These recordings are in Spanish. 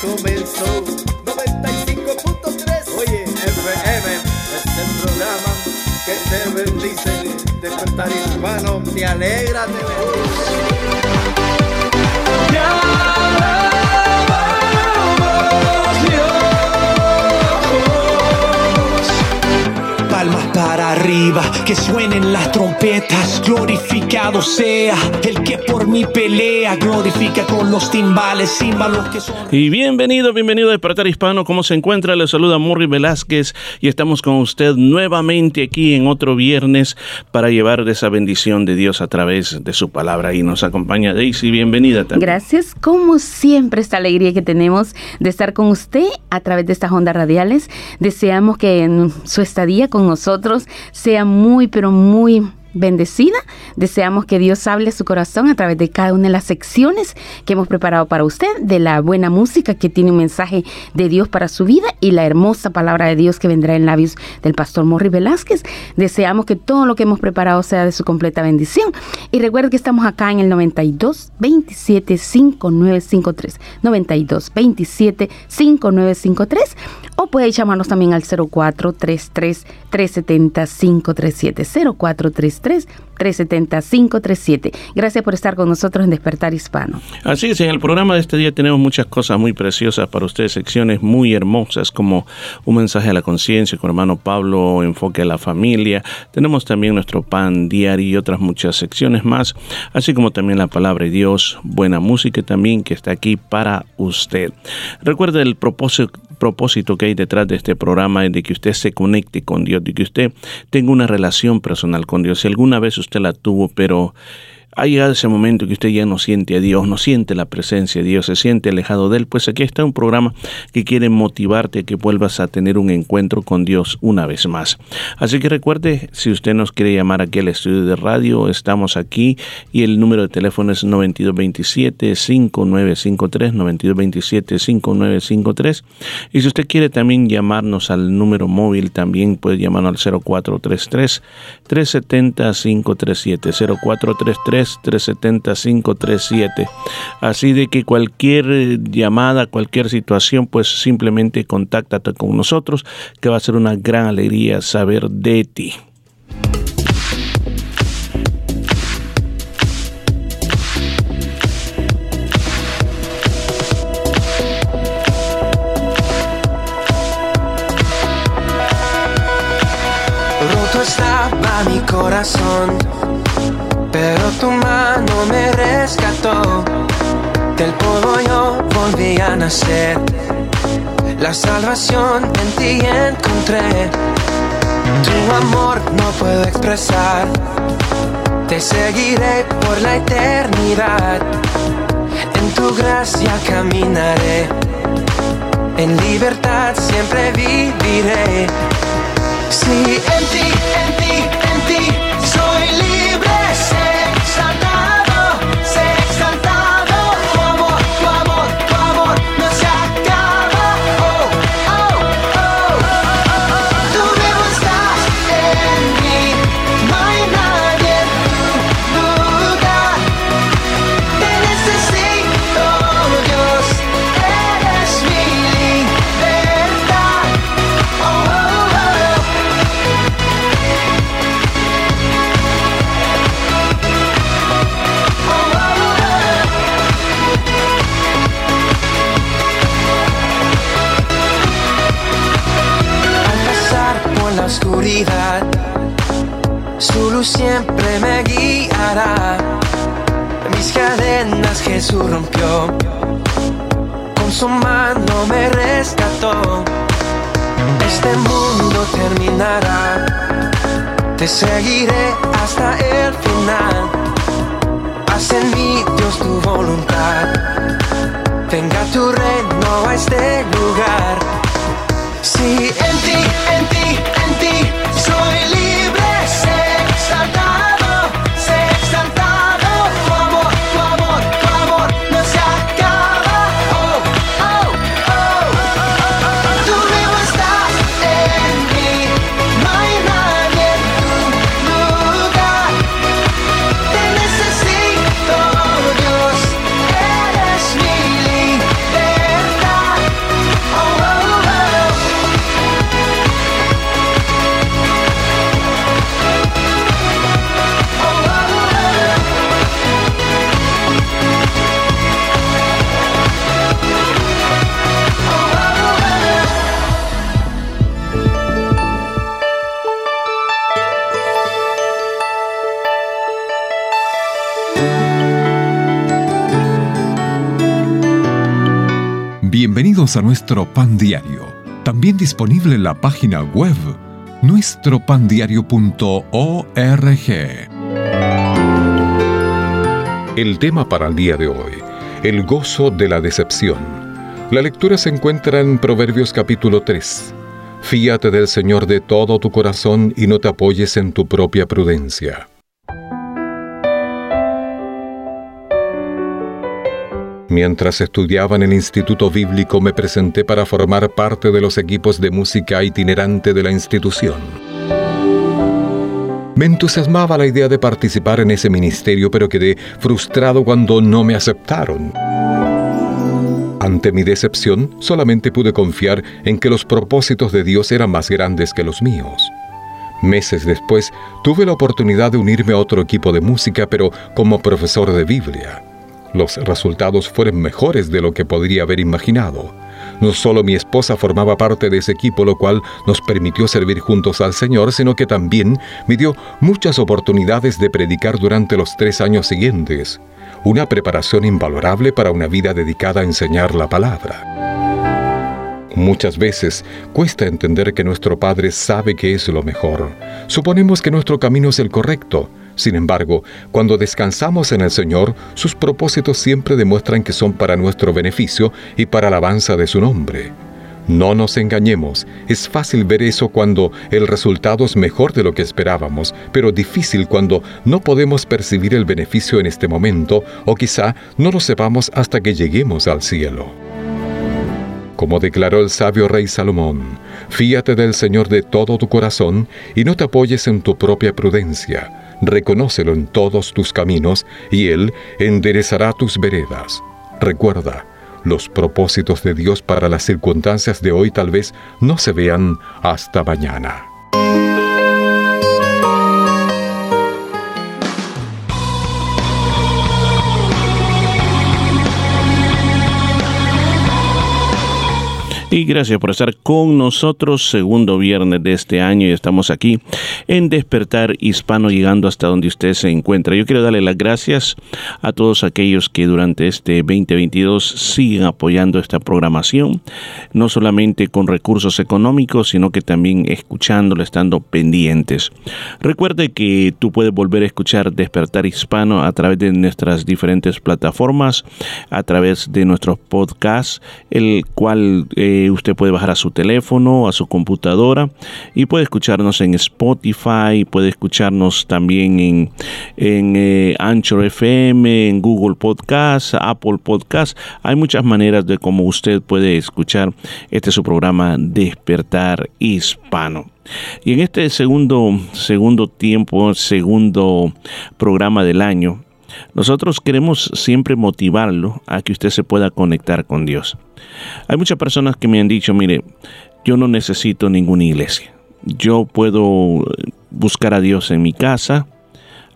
Comenzó. 95.3 Oye, FM es el programa que te bendice Despertar hispano, te alegra, te bendice arriba, que suenen las trompetas, glorificado sea el que por mí pelea, glorifica con los timbales, címbalos que son... Y bienvenido, bienvenido a Despertar Hispano, ¿cómo se encuentra? Le saluda Morri Velázquez y estamos con usted nuevamente aquí en otro viernes para llevar esa bendición de Dios a través de su palabra. Y nos acompaña Daisy, bienvenida también. Gracias, como siempre, esta alegría que tenemos de estar con usted a través de estas ondas radiales. Deseamos que en su estadía con nosotros sea muy, pero muy bendecida. Deseamos que Dios hable su corazón a través de cada una de las secciones que hemos preparado para usted, de la buena música que tiene un mensaje de Dios para su vida y la hermosa palabra de Dios que vendrá en labios del pastor Morri Velázquez. Deseamos que todo lo que hemos preparado sea de su completa bendición. Y recuerde que estamos acá en el 92 27 5953. 92 27 5953. O puede llamarnos también al 0433 370 537. 0433 370-537. Gracias por estar con nosotros en Despertar Hispano. Así es, en el programa de este día tenemos muchas cosas muy preciosas para ustedes, secciones muy hermosas como un mensaje a la conciencia con hermano Pablo, enfoque a la familia. Tenemos también nuestro pan diario y otras muchas secciones más, así como también la palabra de Dios, buena música también que está aquí para usted. Recuerde el propósito propósito que detrás de este programa es de que usted se conecte con Dios, de que usted tenga una relación personal con Dios. Si alguna vez usted la tuvo, pero ha llegado ese momento que usted ya no siente a Dios, no siente la presencia de Dios, se siente alejado de Él, pues aquí está un programa que quiere motivarte a que vuelvas a tener un encuentro con Dios una vez más. Así que recuerde, si usted nos quiere llamar aquí al estudio de radio, estamos aquí y el número de teléfono es 9227-5953, 9227-5953. Y si usted quiere también llamarnos al número móvil, también puede llamarnos al 0433 370 537 0433 370-537. Así de que cualquier eh, llamada, cualquier situación, pues simplemente contáctate con nosotros, que va a ser una gran alegría saber de ti. Mi corazón tu mano me rescató. Del polvo yo volví a nacer. La salvación en ti encontré. Tu amor no puedo expresar. Te seguiré por la eternidad. En tu gracia caminaré. En libertad siempre viviré. Ti, en ti, en oscuridad, su luz siempre me guiará. Mis cadenas Jesús rompió, con su mano me rescató. Este mundo terminará, te seguiré hasta el final. Haz en mí Dios tu voluntad, venga tu reino a este lugar. Si en ti, en ti, ti soy libre, A nuestro pan diario, también disponible en la página web nuestropandiario.org. El tema para el día de hoy, el gozo de la decepción. La lectura se encuentra en Proverbios capítulo 3. Fíate del Señor de todo tu corazón y no te apoyes en tu propia prudencia. Mientras estudiaba en el Instituto Bíblico me presenté para formar parte de los equipos de música itinerante de la institución. Me entusiasmaba la idea de participar en ese ministerio, pero quedé frustrado cuando no me aceptaron. Ante mi decepción, solamente pude confiar en que los propósitos de Dios eran más grandes que los míos. Meses después, tuve la oportunidad de unirme a otro equipo de música, pero como profesor de Biblia. Los resultados fueron mejores de lo que podría haber imaginado. No solo mi esposa formaba parte de ese equipo, lo cual nos permitió servir juntos al Señor, sino que también me dio muchas oportunidades de predicar durante los tres años siguientes. Una preparación invalorable para una vida dedicada a enseñar la palabra. Muchas veces cuesta entender que nuestro Padre sabe que es lo mejor. Suponemos que nuestro camino es el correcto, sin embargo, cuando descansamos en el Señor, sus propósitos siempre demuestran que son para nuestro beneficio y para alabanza de su nombre. No nos engañemos, es fácil ver eso cuando el resultado es mejor de lo que esperábamos, pero difícil cuando no podemos percibir el beneficio en este momento o quizá no lo sepamos hasta que lleguemos al cielo. Como declaró el sabio rey Salomón, fíate del Señor de todo tu corazón y no te apoyes en tu propia prudencia reconócelo en todos tus caminos, y Él enderezará tus veredas. Recuerda, los propósitos de Dios para las circunstancias de hoy tal vez no se vean hasta mañana. Y gracias por estar con nosotros, segundo viernes de este año y estamos aquí en Despertar Hispano llegando hasta donde usted se encuentra. Yo quiero darle las gracias a todos aquellos que durante este 2022 siguen apoyando esta programación, no solamente con recursos económicos, sino que también escuchándolo, estando pendientes. Recuerde que tú puedes volver a escuchar Despertar Hispano a través de nuestras diferentes plataformas, a través de nuestros podcasts, el cual... Eh, usted puede bajar a su teléfono, a su computadora y puede escucharnos en Spotify, puede escucharnos también en, en eh, FM, en Google Podcast, Apple Podcast. Hay muchas maneras de cómo usted puede escuchar este su programa Despertar Hispano. Y en este segundo, segundo tiempo, segundo programa del año, nosotros queremos siempre motivarlo a que usted se pueda conectar con Dios. Hay muchas personas que me han dicho, mire, yo no necesito ninguna iglesia. Yo puedo buscar a Dios en mi casa,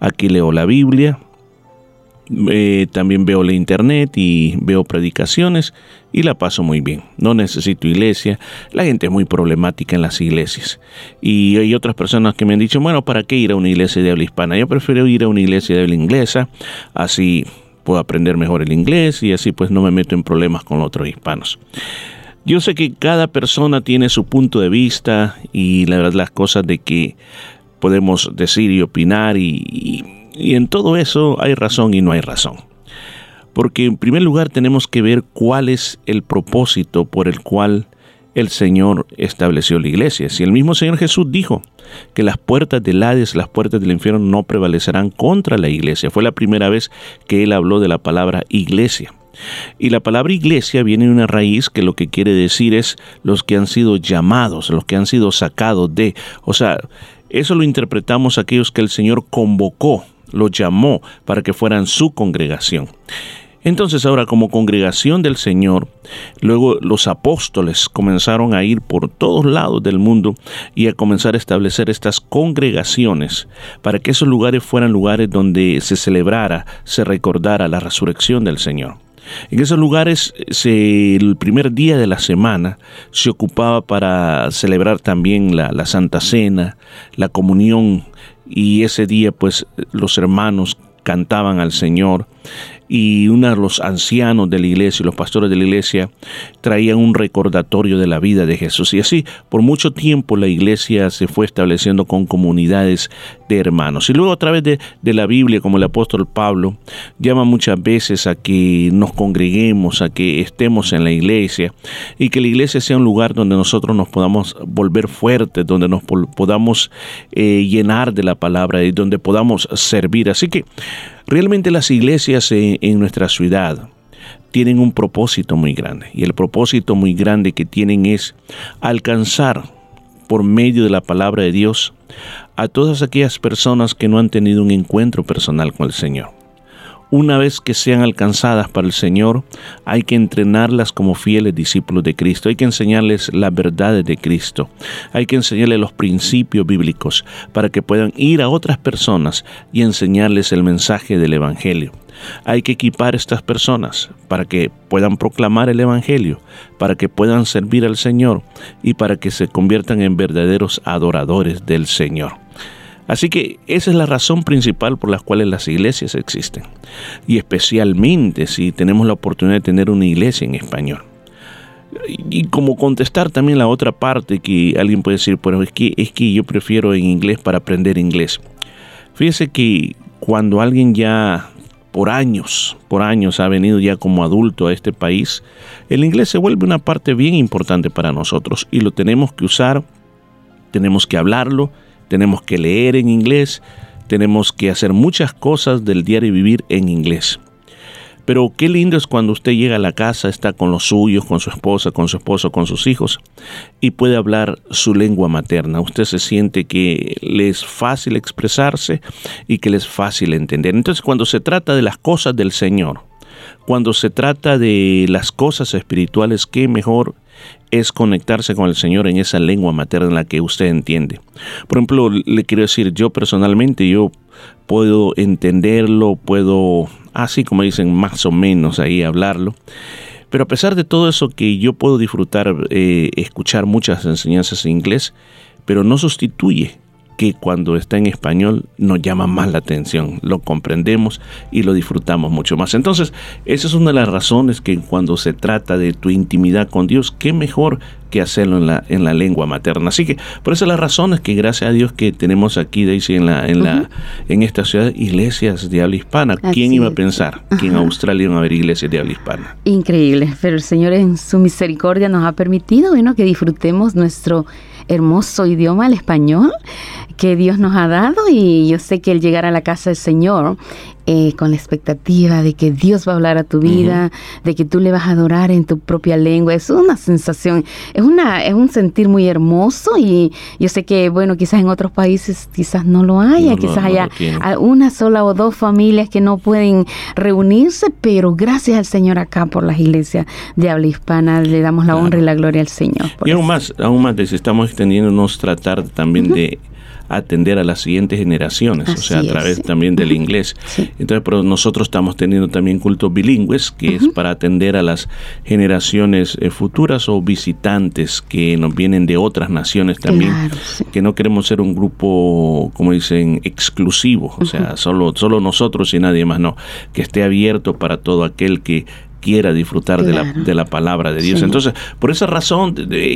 aquí leo la Biblia, Eh, también veo la internet y veo predicaciones y la paso muy bien. No necesito iglesia. La gente es muy problemática en las iglesias. Y hay otras personas que me han dicho, bueno, ¿para qué ir a una iglesia de habla hispana? Yo prefiero ir a una iglesia de habla inglesa. Así puedo aprender mejor el inglés y así pues no me meto en problemas con los otros hispanos. Yo sé que cada persona tiene su punto de vista y la verdad las cosas de que podemos decir y opinar y, y en todo eso hay razón y no hay razón. Porque en primer lugar tenemos que ver cuál es el propósito por el cual el Señor estableció la iglesia. Si el mismo Señor Jesús dijo que las puertas del Hades, las puertas del infierno no prevalecerán contra la iglesia. Fue la primera vez que él habló de la palabra iglesia. Y la palabra iglesia viene de una raíz que lo que quiere decir es los que han sido llamados, los que han sido sacados de. O sea, eso lo interpretamos aquellos que el Señor convocó, lo llamó para que fueran su congregación. Entonces ahora como congregación del Señor, luego los apóstoles comenzaron a ir por todos lados del mundo y a comenzar a establecer estas congregaciones para que esos lugares fueran lugares donde se celebrara, se recordara la resurrección del Señor. En esos lugares el primer día de la semana se ocupaba para celebrar también la, la Santa Cena, la comunión y ese día pues los hermanos cantaban al Señor y uno de los ancianos de la iglesia los pastores de la iglesia traían un recordatorio de la vida de Jesús. Y así, por mucho tiempo la iglesia se fue estableciendo con comunidades de hermanos. Y luego a través de, la Biblia, como el apóstol Pablo, llama muchas veces a que nos congreguemos, a que estemos en la iglesia y que la iglesia sea un lugar donde nosotros nos podamos volver fuertes, donde nos podamos eh, llenar de la palabra y donde podamos servir. Así que Realmente las iglesias en, nuestra ciudad tienen un propósito muy grande y el propósito muy grande que tienen es alcanzar por medio de la palabra de Dios a todas aquellas personas que no han tenido un encuentro personal con el Señor. Una vez que sean alcanzadas para el Señor, hay que entrenarlas como fieles discípulos de Cristo, hay que enseñarles las verdades de Cristo, hay que enseñarles los principios bíblicos para que puedan ir a otras personas y enseñarles el mensaje del Evangelio. Hay que equipar a estas personas para que puedan proclamar el Evangelio, para que puedan servir al Señor y para que se conviertan en verdaderos adoradores del Señor. Así que esa es la razón principal por la cual las iglesias existen. Y especialmente si tenemos la oportunidad de tener una iglesia en español. Y como contestar también la otra parte que alguien puede decir, pero es que, es que yo prefiero en inglés para aprender inglés. Fíjese que cuando alguien ya por años, por años ha venido ya como adulto a este país, el inglés se vuelve una parte bien importante para nosotros y lo tenemos que usar, tenemos que hablarlo tenemos que leer en inglés, tenemos que hacer muchas cosas del diario vivir en inglés. Pero qué lindo es cuando usted llega a la casa, está con los suyos, con su esposa, con su esposo, con sus hijos y puede hablar su lengua materna. Usted se siente que le es fácil expresarse y que le es fácil entender. Entonces cuando se trata de las cosas del Señor, cuando se trata de las cosas espirituales, qué mejor es conectarse con el Señor en esa lengua materna en la que usted entiende. Por ejemplo, le quiero decir, yo personalmente, yo puedo entenderlo, puedo, así como dicen, más o menos ahí hablarlo. Pero a pesar de todo eso que yo puedo disfrutar, eh, escuchar muchas enseñanzas en inglés, pero no sustituye que cuando está en español nos llama más la atención, lo comprendemos y lo disfrutamos mucho más. Entonces, esa es una de las razones que cuando se trata de tu intimidad con Dios, qué mejor que hacerlo en la, en la lengua materna. Así que por eso las razones que gracias a Dios que tenemos aquí, Daisy, en, la, en, la, en esta ciudad, iglesias de habla hispana. ¿Quién iba a pensar que en Australia iban a haber iglesias de habla hispana? Increíble, pero el Señor en su misericordia nos ha permitido bueno, que disfrutemos nuestro hermoso idioma, el español, que Dios nos ha dado y yo sé que el llegar a la casa del Señor eh, con la expectativa de que Dios va a hablar a tu vida, de que tú le vas a adorar en tu propia lengua. Es una sensación, es, una, es un sentir muy hermoso y yo sé que, bueno, quizás en otros países quizás no lo haya, quizás haya una sola o dos familias que no pueden reunirse, pero gracias al Señor acá por las iglesias de habla hispana le damos la honra y la gloria al Señor. Y aún más, aún más, estamos extendiéndonos tratar también de atender a las siguientes generaciones, o sea, a través es. también del inglés. Entonces, pero nosotros estamos teniendo también cultos bilingües, que es para atender a las generaciones eh, futuras o visitantes que nos vienen de otras naciones también, Claro, sí. que no queremos ser un grupo, como dicen, exclusivo, o sea, solo, solo nosotros y nadie más, no, que esté abierto para todo aquel que quiera disfrutar de, la, de la palabra de Dios. Sí. Entonces, por esa razón,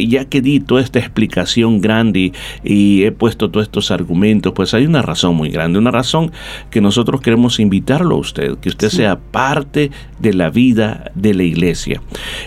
ya que di toda esta explicación grande y, y he puesto todos estos argumentos, pues hay una razón muy grande, una razón que nosotros queremos invitarlo a usted, que usted sea parte de la vida de la iglesia.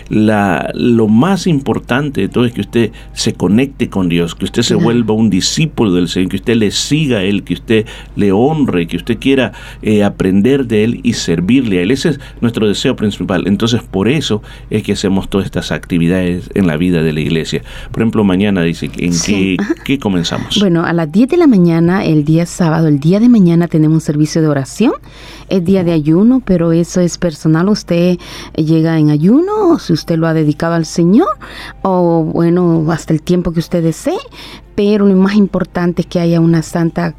La, lo más importante de todo es que usted se conecte con Dios, que usted se Claro. vuelva un discípulo del Señor, que usted le siga a Él, que usted le honre, que usted quiera eh, aprender de Él y servirle a Él. Ese es nuestro deseo principal. Entonces, por eso es que hacemos todas estas actividades en la vida de la iglesia. Por ejemplo, mañana dice, ¿en Sí. qué, qué comenzamos? Bueno, a las 10 de la mañana, el día sábado, el día de mañana tenemos un servicio de oración. Es día de ayuno, pero eso es personal. Usted llega en ayuno, o si usted lo ha dedicado al Señor, o bueno, hasta el tiempo que usted desee. Pero lo más importante es que haya una santa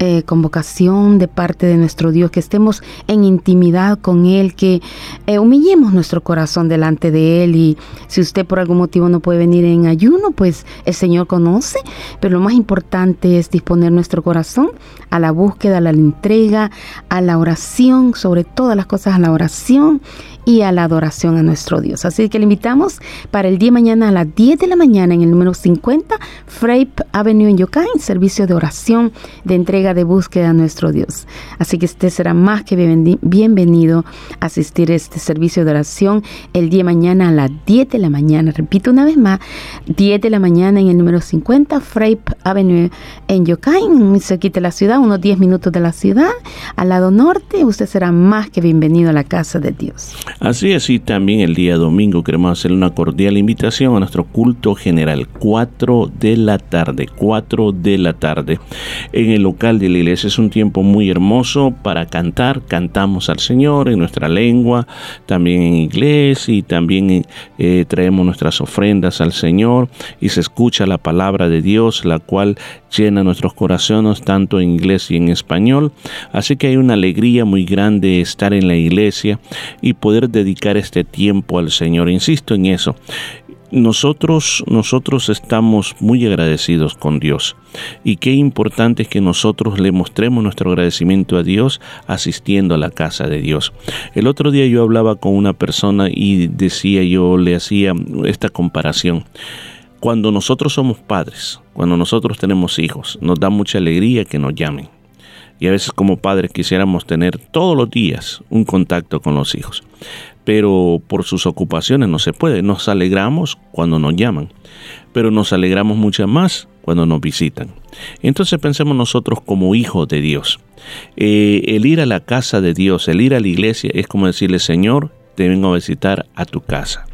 eh, convocación de parte de nuestro Dios, que estemos en intimidad con Él, que eh, humillemos nuestro corazón delante de Él. Y si usted por algún motivo no puede venir en ayuno, pues el Señor conoce, pero lo más importante es disponer nuestro corazón a la búsqueda, a la entrega, a la oración, sobre todas las cosas a la oración y a la adoración a nuestro Dios. Así que le invitamos para el día de mañana a las 10 de la mañana en el número 50 Frape Avenue en Yokain, servicio de oración, de entrega de búsqueda a nuestro Dios. Así que usted será más que bienveni- bienvenido a asistir a este servicio de oración el día mañana a las 10 de la mañana. Repito una vez más, 10 de la mañana en el número 50 Frape Avenue en Yokain, muy cerquita de la ciudad, unos 10 minutos de la ciudad, al lado norte. Usted será más que bienvenido a la casa de Dios. Así es, y también el día domingo queremos hacer una cordial invitación a nuestro culto general, 4 de la tarde, 4 de la tarde, en el local de la iglesia. Es un tiempo muy hermoso para cantar, cantamos al Señor en nuestra lengua, también en inglés y también eh, traemos nuestras ofrendas al Señor y se escucha la palabra de Dios, la cual llena nuestros corazones tanto en inglés y en español. Así que hay una alegría muy grande estar en la iglesia y poder dedicar este tiempo al Señor. Insisto en eso. Nosotros, nosotros estamos muy agradecidos con Dios y qué importante es que nosotros le mostremos nuestro agradecimiento a Dios asistiendo a la casa de Dios. El otro día yo hablaba con una persona y decía, yo le hacía esta comparación. Cuando nosotros somos padres, cuando nosotros tenemos hijos, nos da mucha alegría que nos llamen. Y a veces como padres quisiéramos tener todos los días un contacto con los hijos. Pero por sus ocupaciones no se puede. Nos alegramos cuando nos llaman. Pero nos alegramos mucho más cuando nos visitan. Entonces pensemos nosotros como hijos de Dios. Eh, el ir a la casa de Dios, el ir a la iglesia es como decirle, Señor, te vengo a visitar a tu casa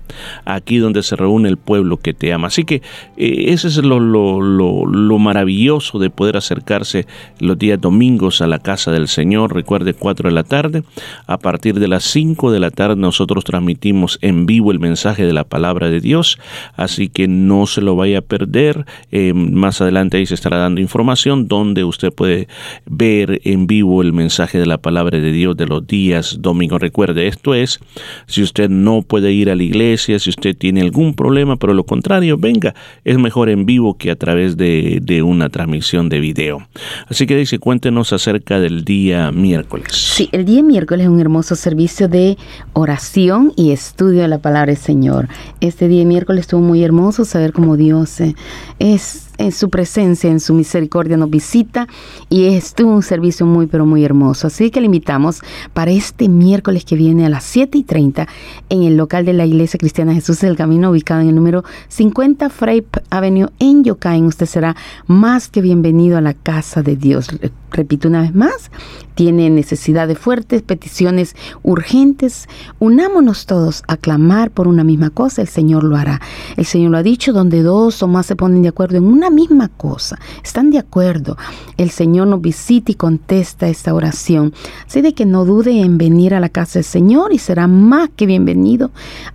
aquí donde se reúne el pueblo que te ama. Así que eh, ese es lo, lo, lo, lo, maravilloso de poder acercarse los días domingos a la casa del Señor. Recuerde 4 de la tarde. A partir de las 5 de la tarde nosotros transmitimos en vivo el mensaje de la palabra de Dios. Así que no se lo vaya a perder. Eh, más adelante ahí se estará dando información donde usted puede ver en vivo el mensaje de la palabra de Dios de los días domingos. Recuerde, esto es, si usted no puede ir a la iglesia, si usted tiene algún problema, pero lo contrario, venga, es mejor en vivo que a través de, de, una transmisión de video. Así que dice, cuéntenos acerca del día miércoles. Sí, el día miércoles es un hermoso servicio de oración y estudio de la palabra del Señor. Este día miércoles estuvo muy hermoso saber cómo Dios eh, es en su presencia, en su misericordia nos visita y estuvo un servicio muy pero muy hermoso. Así que le invitamos para este miércoles que viene a las 7 y 30 en el local de la Iglesia Cristiana Jesús del Camino, ubicado en el número 50 Frape Avenue en Yokain. Usted será más que bienvenido a la casa de Dios. Repito una vez más, tiene necesidades fuertes, peticiones urgentes. Unámonos todos a clamar por una misma cosa, el Señor lo hará. El Señor lo ha dicho, donde dos o más se ponen de acuerdo en una una misma cosa, están de acuerdo, el Señor nos visita y contesta esta oración. Así de que no dude en venir a la casa del Señor y será más que bienvenido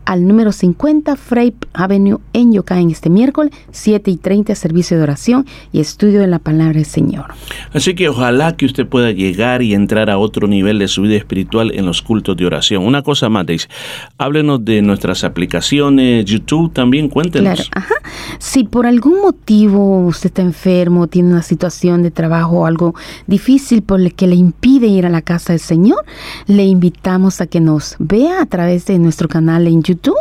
al número 50 Frey Avenue en en este miércoles, 7 y 30, servicio de oración y estudio de la palabra del Señor. Así que ojalá que usted pueda llegar y entrar a otro nivel de su vida espiritual en los cultos de oración. Una cosa más, Daisy, háblenos de nuestras aplicaciones, YouTube también, cuéntenos. Claro, ajá. Si por algún motivo usted está enfermo, tiene una situación de trabajo algo difícil por el que le impide ir a la casa del Señor, le invitamos a que nos vea a través de nuestro canal en YouTube,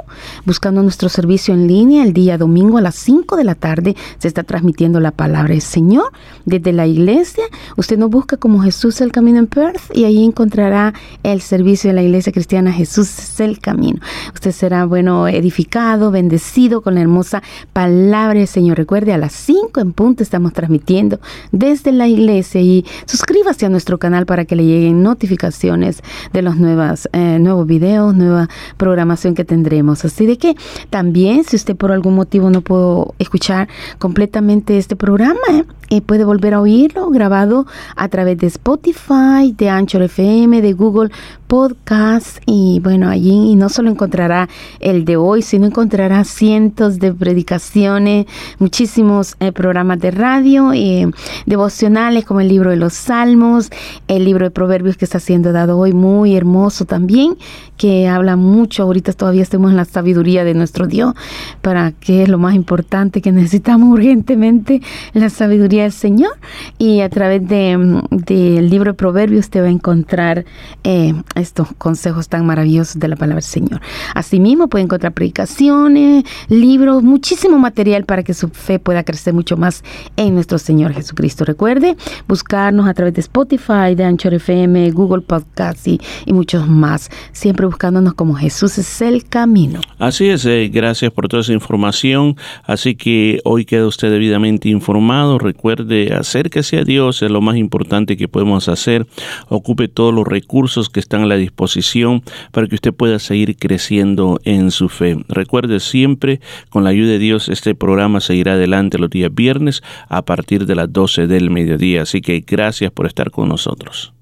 buscando nuestro servicio en línea el día domingo a las 5 de la tarde se está transmitiendo la palabra del Señor desde la iglesia. Usted nos busca como Jesús el Camino en Perth y ahí encontrará el servicio de la iglesia cristiana Jesús es el Camino. Usted será, bueno, edificado, bendecido con la hermosa palabra del Señor. Recuerde, a las 5 en punto estamos transmitiendo desde la iglesia y suscríbase a nuestro canal para que le lleguen notificaciones de los nuevas, eh, nuevos videos, nueva programación que tendremos. Así de que también, si usted por algún motivo no puedo escuchar completamente este programa, eh, puede volver a oírlo grabado a través de Spotify, de Anchor FM, de Google Podcast y bueno, allí no solo encontrará el de hoy, sino encontrará cientos de predicaciones, muchísimos eh, programas de radio, eh, devocionales como el libro de los Salmos, el libro de Proverbios que está siendo dado hoy, muy hermoso también, que habla mucho, ahorita todavía estamos en la sabiduría de nuestro Dios, para que es lo más importante que necesitamos urgentemente, la sabiduría del Señor, y a través del de, libro de Proverbios usted va a encontrar eh, estos consejos tan maravillosos de la palabra del Señor. Asimismo, puede encontrar predicaciones, libros, muchísimo material para que su fe pueda crecer mucho más en nuestro Señor Jesucristo. Recuerde buscarnos a través de Spotify, de Anchor FM, Google Podcast y, muchos más. Siempre buscándonos como Jesús es el camino. Así es, eh, gracias por toda esa información. Así que hoy queda usted debidamente informado. Recuerde, acérquese a Dios, es lo más importante que podemos hacer. Ocupe todos los recursos que están la disposición para que usted pueda seguir creciendo en su fe. Recuerde siempre, con la ayuda de Dios, este programa seguirá adelante los días viernes a partir de las 12 del mediodía. Así que gracias por estar con nosotros.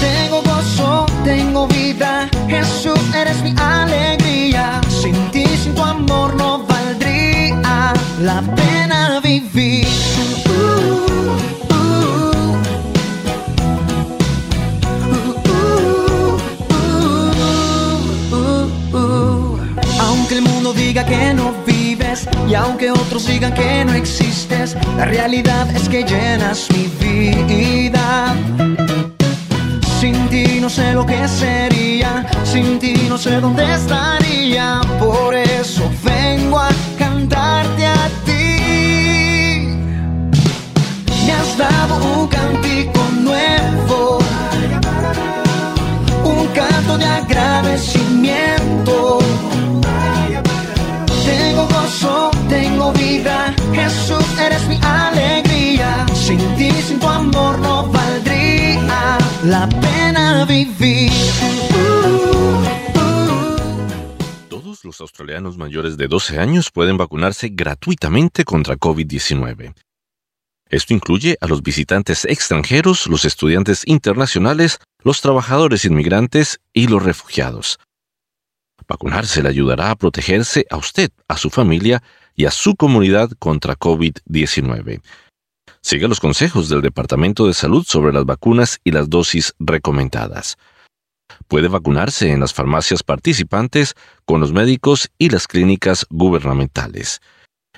Tengo gozo, tengo vida, Jesús eres mi alegría. Sin ti, sin tu amor no valdría la pena vivir. Aunque el mundo diga que no vives y aunque otros digan que no existes, la realidad es que llenas mi vida. Sin ti no sé lo que sería, sin ti no sé dónde estaría, por eso vengo a cantarte a ti. Me has dado un cantico nuevo, un canto de agradecimiento. Vida, Jesús eres mi alegría. Sin ti, sin tu amor no valdría la pena vivir. Todos los australianos mayores de 12 años pueden vacunarse gratuitamente contra COVID-19. Esto incluye a los visitantes extranjeros, los estudiantes internacionales, los trabajadores inmigrantes y los refugiados. Vacunarse le ayudará a protegerse a usted, a su familia y a su comunidad contra COVID-19. Siga los consejos del Departamento de Salud sobre las vacunas y las dosis recomendadas. Puede vacunarse en las farmacias participantes, con los médicos y las clínicas gubernamentales.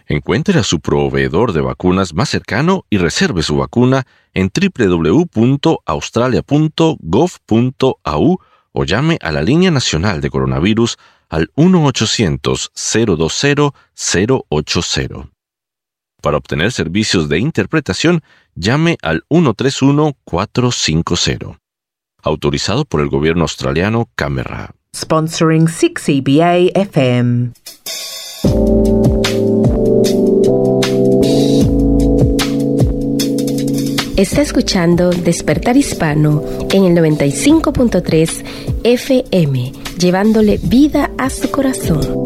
Encuentre a su proveedor de vacunas más cercano y reserve su vacuna en www.australia.gov.au o llame a la línea nacional de coronavirus al 1-800-020-080. Para obtener servicios de interpretación, llame al 131-450. Autorizado por el gobierno australiano Camera. sponsoring 6EBA FM. Está escuchando Despertar Hispano en el 95.3 FM, llevándole vida a su corazón.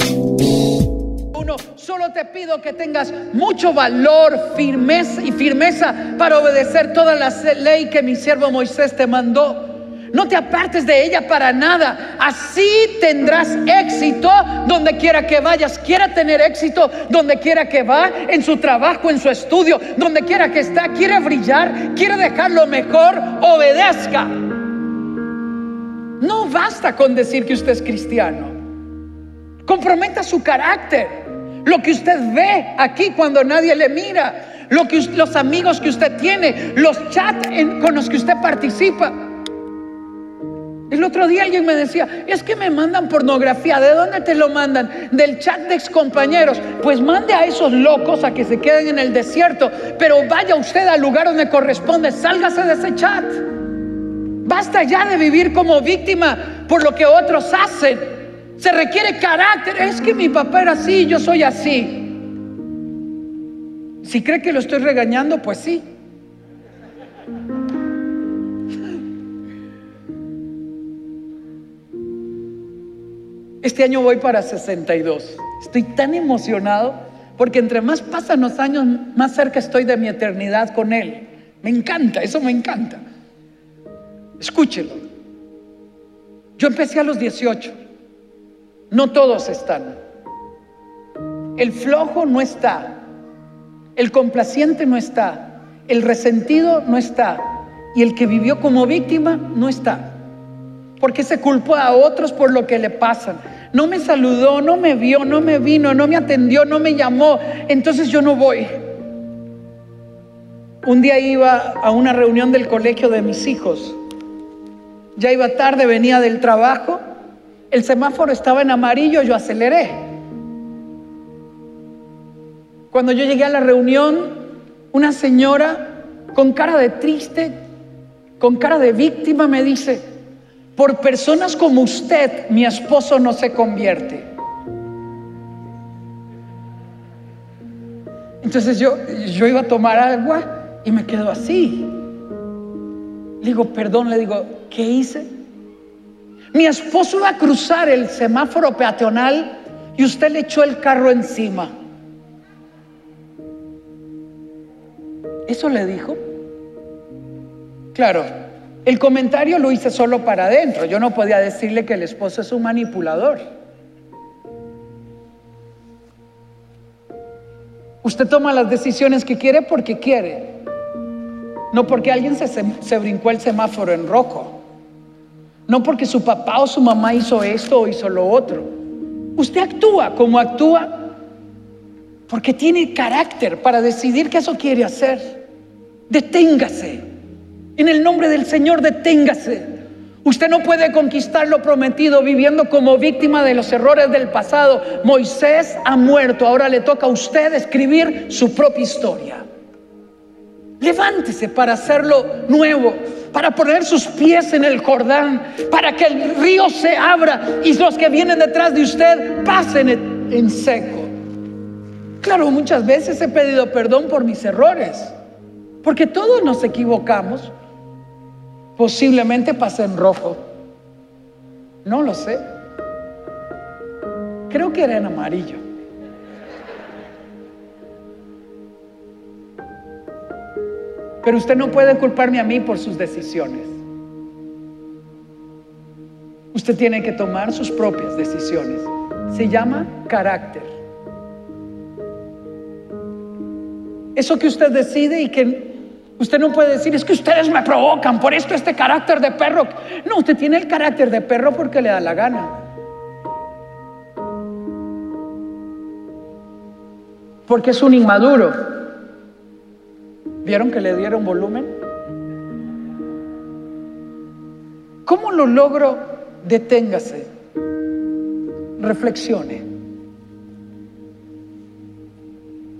Uno, solo te pido que tengas mucho valor, firmeza y firmeza para obedecer toda la ley que mi siervo Moisés te mandó. No te apartes de ella para nada. Así tendrás éxito donde quiera que vayas. Quiera tener éxito donde quiera que va, en su trabajo, en su estudio, donde quiera que está. Quiere brillar, quiere dejar lo mejor, obedezca. No basta con decir que usted es cristiano. Comprometa su carácter. Lo que usted ve aquí cuando nadie le mira. Lo que, los amigos que usted tiene. Los chats con los que usted participa. El otro día alguien me decía, es que me mandan pornografía. ¿De dónde te lo mandan? Del chat de excompañeros. Pues mande a esos locos a que se queden en el desierto. Pero vaya usted al lugar donde corresponde. Sálgase de ese chat. Basta ya de vivir como víctima por lo que otros hacen. Se requiere carácter. Es que mi papá era así, yo soy así. Si cree que lo estoy regañando, pues sí. Este año voy para 62. Estoy tan emocionado porque entre más pasan los años, más cerca estoy de mi eternidad con Él. Me encanta, eso me encanta. Escúchelo. Yo empecé a los 18. No todos están. El flojo no está. El complaciente no está. El resentido no está. Y el que vivió como víctima no está. Porque se culpó a otros por lo que le pasan no me saludó, no me vio, no me vino, no me atendió, no me llamó, entonces yo no voy. Un día iba a una reunión del colegio de mis hijos. Ya iba tarde, venía del trabajo. El semáforo estaba en amarillo, yo aceleré. Cuando yo llegué a la reunión, una señora con cara de triste, con cara de víctima, me dice, por personas como usted, mi esposo no se convierte. Entonces yo, yo iba a tomar agua y me quedo así. Le digo, perdón, le digo, ¿qué hice? Mi esposo iba a cruzar el semáforo peatonal y usted le echó el carro encima. ¿Eso le dijo? Claro, el comentario lo hice solo para adentro. Yo no podía decirle que el esposo es un manipulador. Usted toma las decisiones que quiere porque quiere. No porque alguien se, se, brincó el semáforo en rojo. No porque su papá o su mamá hizo esto o hizo lo otro. Usted actúa como actúa porque tiene carácter para decidir que eso quiere hacer. Deténgase. En el nombre del Señor, deténgase. Usted no puede conquistar lo prometido viviendo como víctima de los errores del pasado. Moisés ha muerto, ahora le toca a usted escribir su propia historia. Levántese para hacerlo nuevo, para poner sus pies en el Jordán, para que el río se abra y los que vienen detrás de usted pasen en seco. Claro, muchas veces he pedido perdón por mis errores, porque todos nos equivocamos. Posiblemente pase en rojo. No lo sé. Creo que era en amarillo. Pero usted no puede culparme a mí por sus decisiones. Usted tiene que tomar sus propias decisiones. Se llama carácter. Eso que usted decide y que Usted no puede decir, es que ustedes me provocan, por esto este carácter de perro. No, usted tiene el carácter de perro porque le da la gana. Porque es un inmaduro. ¿Vieron que le dieron volumen? ¿Cómo lo logro? Deténgase. Reflexione.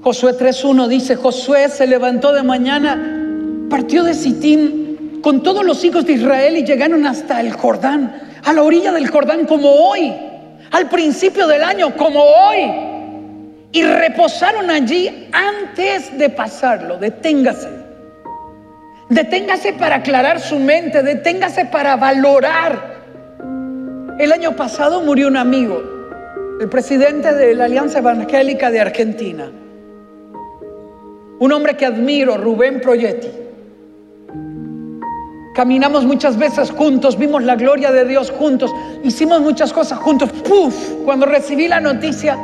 Josué 3.1 dice, Josué se levantó de mañana partió de Sitín con todos los hijos de Israel y llegaron hasta el Jordán, a la orilla del Jordán como hoy, al principio del año como hoy, y reposaron allí antes de pasarlo. Deténgase. Deténgase para aclarar su mente, deténgase para valorar. El año pasado murió un amigo, el presidente de la Alianza Evangélica de Argentina, un hombre que admiro, Rubén Proyetti. Caminamos muchas veces juntos, vimos la gloria de Dios juntos, hicimos muchas cosas juntos. ¡Puf! Cuando recibí la noticia,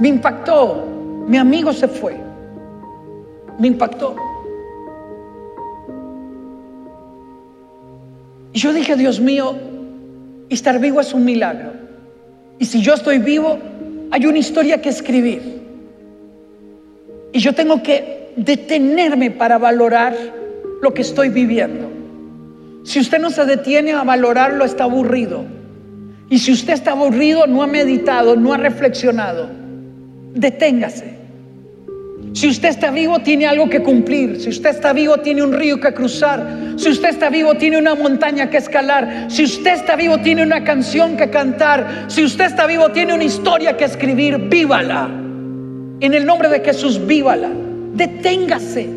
me impactó. Mi amigo se fue. Me impactó. Y yo dije, Dios mío, estar vivo es un milagro. Y si yo estoy vivo, hay una historia que escribir. Y yo tengo que detenerme para valorar lo que estoy viviendo. Si usted no se detiene a valorarlo, está aburrido. Y si usted está aburrido, no ha meditado, no ha reflexionado, deténgase. Si usted está vivo, tiene algo que cumplir. Si usted está vivo, tiene un río que cruzar. Si usted está vivo, tiene una montaña que escalar. Si usted está vivo, tiene una canción que cantar. Si usted está vivo, tiene una historia que escribir. Vívala. En el nombre de Jesús, vívala. Deténgase.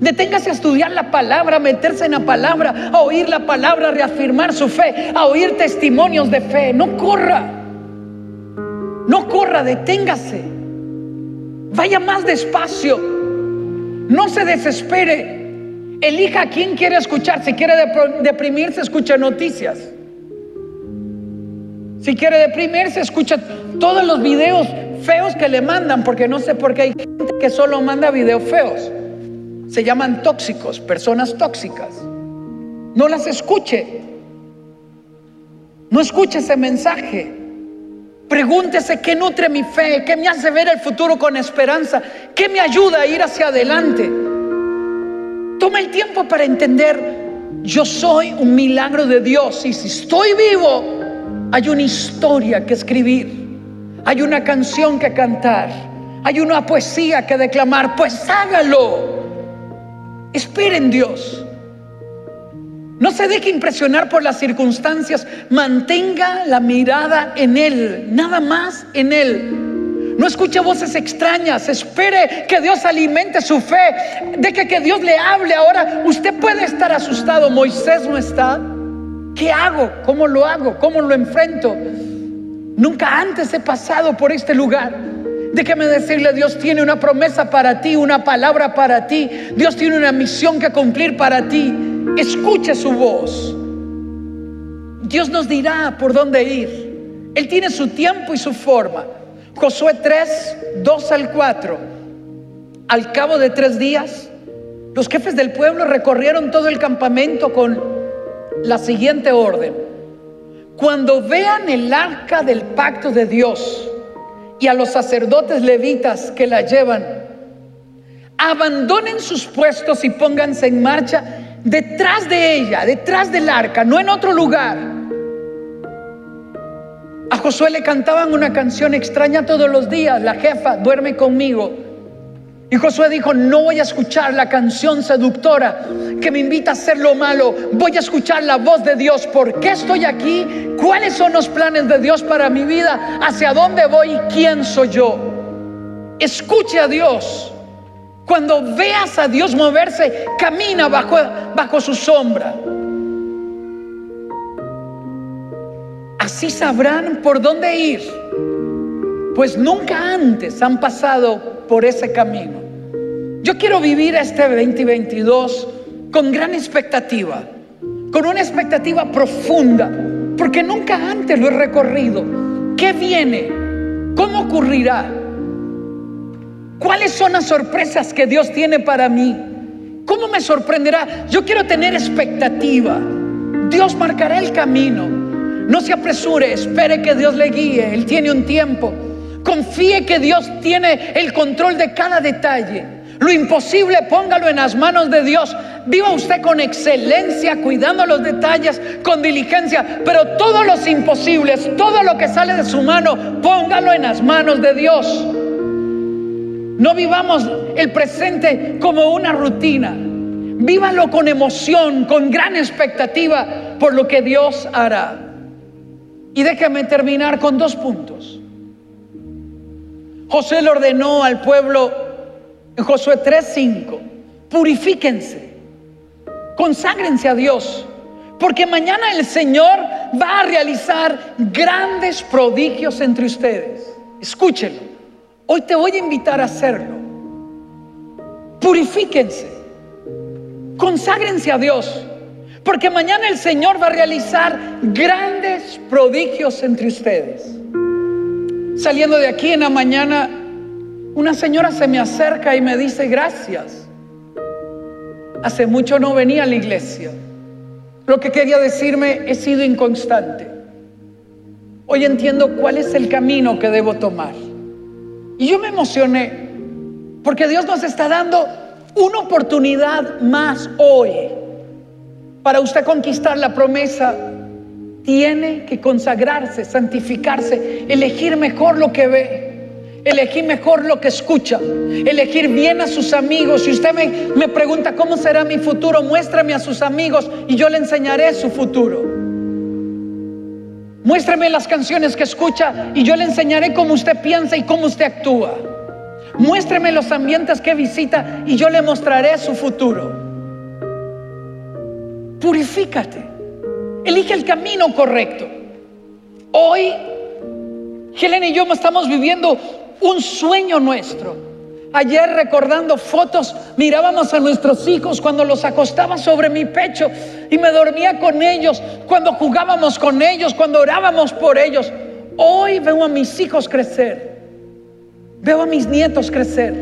Deténgase a estudiar la palabra, a meterse en la palabra, a oír la palabra, a reafirmar su fe, a oír testimonios de fe. No corra. No corra, deténgase. Vaya más despacio. No se desespere. Elija a quién quiere escuchar. Si quiere deprimirse, escucha noticias. Si quiere deprimirse, escucha todos los videos feos que le mandan, porque no sé por qué hay gente que solo manda videos feos. Se llaman tóxicos, personas tóxicas. No las escuche. No escuche ese mensaje. Pregúntese qué nutre mi fe, qué me hace ver el futuro con esperanza, qué me ayuda a ir hacia adelante. Toma el tiempo para entender, yo soy un milagro de Dios y si estoy vivo, hay una historia que escribir, hay una canción que cantar, hay una poesía que declamar, pues hágalo. Espere en Dios. No se deje impresionar por las circunstancias. Mantenga la mirada en Él, nada más en Él. No escuche voces extrañas. Espere que Dios alimente su fe. Deje que Dios le hable. Ahora usted puede estar asustado. Moisés no está. ¿Qué hago? ¿Cómo lo hago? ¿Cómo lo enfrento? Nunca antes he pasado por este lugar. Déjeme decirle, Dios tiene una promesa para ti, una palabra para ti. Dios tiene una misión que cumplir para ti. Escuche su voz. Dios nos dirá por dónde ir. Él tiene su tiempo y su forma. Josué 3, 2 al 4. Al cabo de tres días, los jefes del pueblo recorrieron todo el campamento con la siguiente orden. Cuando vean el arca del pacto de Dios y a los sacerdotes levitas que la llevan, abandonen sus puestos y pónganse en marcha detrás de ella, detrás del arca, no en otro lugar. A Josué le cantaban una canción extraña todos los días, la jefa, duerme conmigo. Y Josué dijo, no voy a escuchar la canción seductora que me invita a hacer lo malo, voy a escuchar la voz de Dios. ¿Por qué estoy aquí? ¿Cuáles son los planes de Dios para mi vida? ¿Hacia dónde voy? ¿Quién soy yo? Escuche a Dios. Cuando veas a Dios moverse, camina bajo, bajo su sombra. Así sabrán por dónde ir, pues nunca antes han pasado por ese camino. Yo quiero vivir este 2022 con gran expectativa, con una expectativa profunda, porque nunca antes lo he recorrido. ¿Qué viene? ¿Cómo ocurrirá? ¿Cuáles son las sorpresas que Dios tiene para mí? ¿Cómo me sorprenderá? Yo quiero tener expectativa. Dios marcará el camino. No se apresure, espere que Dios le guíe. Él tiene un tiempo. Confíe que Dios tiene el control de cada detalle. Lo imposible, póngalo en las manos de Dios. Viva usted con excelencia, cuidando los detalles, con diligencia. Pero todos los imposibles, todo lo que sale de su mano, póngalo en las manos de Dios. No vivamos el presente como una rutina. Vívalo con emoción, con gran expectativa por lo que Dios hará. Y déjame terminar con dos puntos. José le ordenó al pueblo en Josué 3:5, purifíquense, conságrense a Dios, porque mañana el Señor va a realizar grandes prodigios entre ustedes. Escúchenlo, hoy te voy a invitar a hacerlo. Purifíquense, conságrense a Dios, porque mañana el Señor va a realizar grandes prodigios entre ustedes. Saliendo de aquí en la mañana, una señora se me acerca y me dice, gracias. Hace mucho no venía a la iglesia. Lo que quería decirme, he sido inconstante. Hoy entiendo cuál es el camino que debo tomar. Y yo me emocioné, porque Dios nos está dando una oportunidad más hoy para usted conquistar la promesa tiene que consagrarse, santificarse, elegir mejor lo que ve, elegir mejor lo que escucha, elegir bien a sus amigos. Si usted me, me pregunta cómo será mi futuro, muéstrame a sus amigos y yo le enseñaré su futuro. Muéstrame las canciones que escucha y yo le enseñaré cómo usted piensa y cómo usted actúa. Muéstrame los ambientes que visita y yo le mostraré su futuro. Purifícate. Elige el camino correcto. Hoy, Helen y yo estamos viviendo un sueño nuestro. Ayer recordando fotos, mirábamos a nuestros hijos cuando los acostaba sobre mi pecho y me dormía con ellos, cuando jugábamos con ellos, cuando orábamos por ellos. Hoy veo a mis hijos crecer, veo a mis nietos crecer.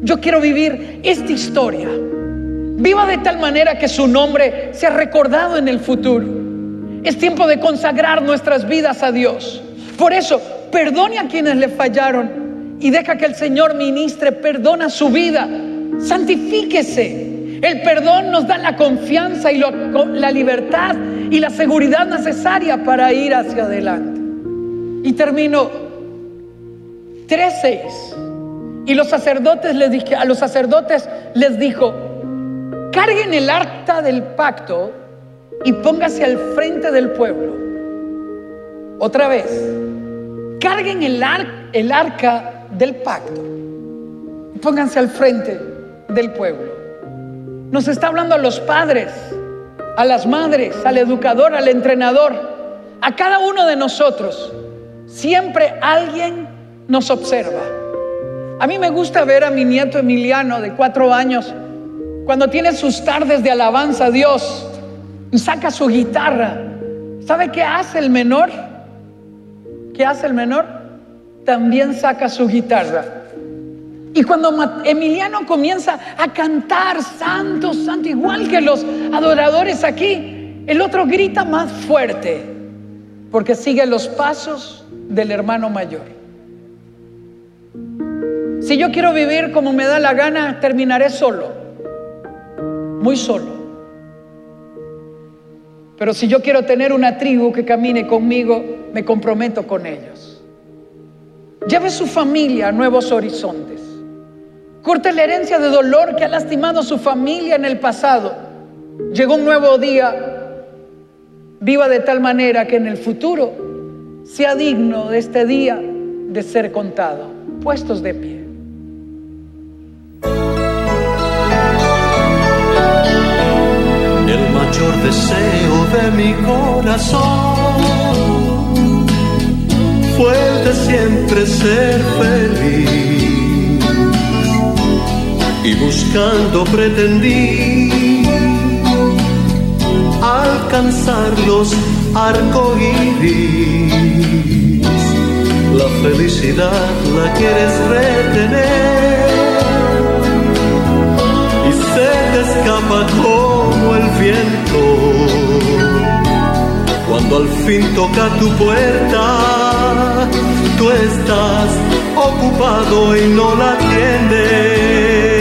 Yo quiero vivir esta historia. Viva de tal manera que su nombre sea recordado en el futuro. Es tiempo de consagrar nuestras vidas a Dios. Por eso, perdone a quienes le fallaron y deja que el Señor ministre, perdona su vida, santifíquese. El perdón nos da la confianza y la libertad y la seguridad necesaria para ir hacia adelante. Y termino 3.6. Y los sacerdotes les dije, a los sacerdotes les dijo, carguen el acta del pacto y póngase al frente del pueblo. Otra vez, carguen el, el arca del pacto pónganse al frente del pueblo. Nos está hablando a los padres, a las madres, al educador, al entrenador, a cada uno de nosotros. Siempre alguien nos observa. A mí me gusta ver a mi nieto Emiliano de cuatro años, cuando tiene sus tardes de alabanza a Dios, y saca su guitarra. ¿Sabe qué hace el menor? ¿Qué hace el menor? También saca su guitarra. Y cuando Emiliano comienza a cantar, santo, santo, igual que los adoradores aquí, el otro grita más fuerte, porque sigue los pasos del hermano mayor. Si yo quiero vivir como me da la gana, terminaré solo, muy solo. Pero si yo quiero tener una tribu que camine conmigo, me comprometo con ellos. Lleve su familia a nuevos horizontes. Corte la herencia de dolor que ha lastimado su familia en el pasado. Llegó un nuevo día. Viva de tal manera que en el futuro sea digno de este día de ser contado. Puestos de pie. mayor deseo de mi corazón fue el de siempre ser feliz y buscando pretendí alcanzar los arcoíris. La felicidad la quieres retener y se te escapa el viento. Cuando al fin toca tu puerta, tú estás ocupado y no la atiendes.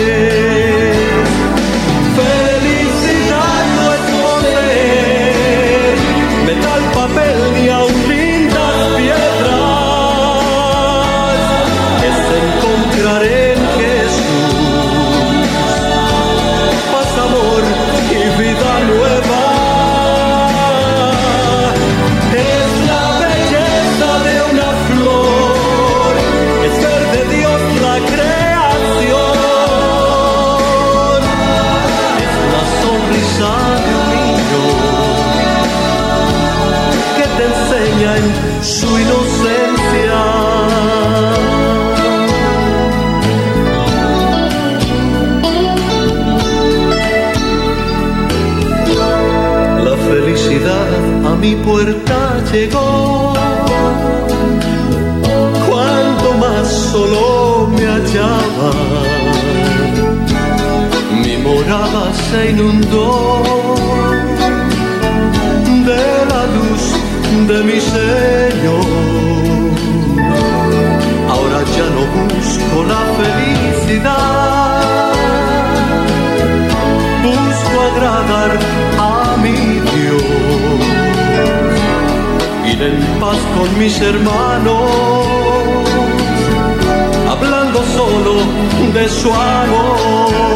Con mis hermanos, hablando solo de su amor.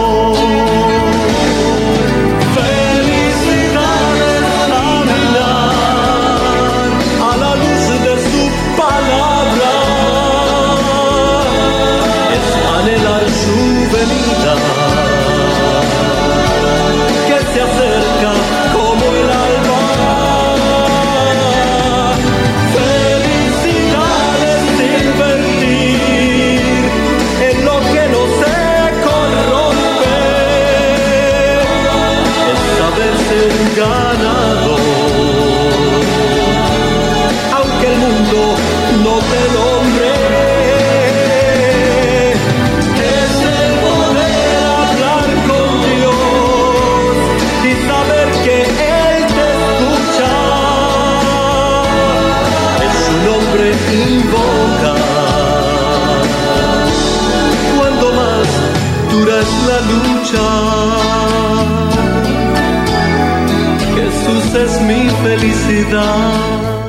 Mi felicidad.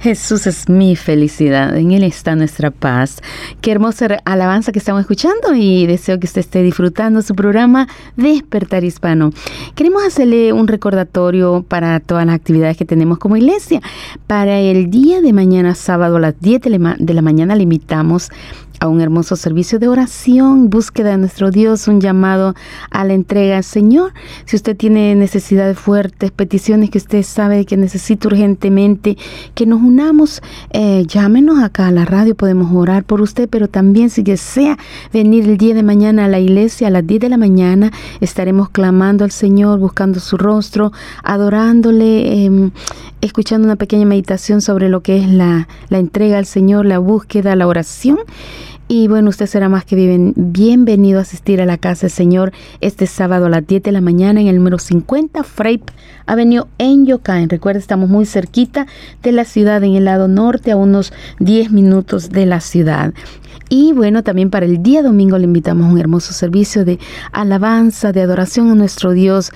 Jesús es mi felicidad, en Él está nuestra paz. Qué hermosa alabanza que estamos escuchando y deseo que usted esté disfrutando su programa Despertar Hispano. Queremos hacerle un recordatorio para todas las actividades que tenemos como iglesia. Para el día de mañana, sábado a las 10 de la, de la mañana, le invitamos a un hermoso servicio de oración, búsqueda de nuestro Dios, un llamado a la entrega al Señor. Si usted tiene necesidades fuertes, peticiones que usted sabe que necesita urgentemente, que nos unamos, eh, llámenos acá a la radio, podemos orar por usted, pero también si desea venir el día de mañana a la iglesia a las 10 de la mañana, estaremos clamando al Señor, buscando su rostro, adorándole, eh, escuchando una pequeña meditación sobre lo que es la, la entrega al Señor, la búsqueda, la oración. Y bueno, usted será más que bien- bienvenido a asistir a la casa del Señor este sábado a las 10 de la mañana en el número 50 Frape Avenue en Yokain. Recuerda, estamos muy cerquita de la ciudad, en el lado norte, a unos 10 minutos de la ciudad. Y bueno, también para el día domingo le invitamos a un hermoso servicio de alabanza, de adoración a nuestro Dios.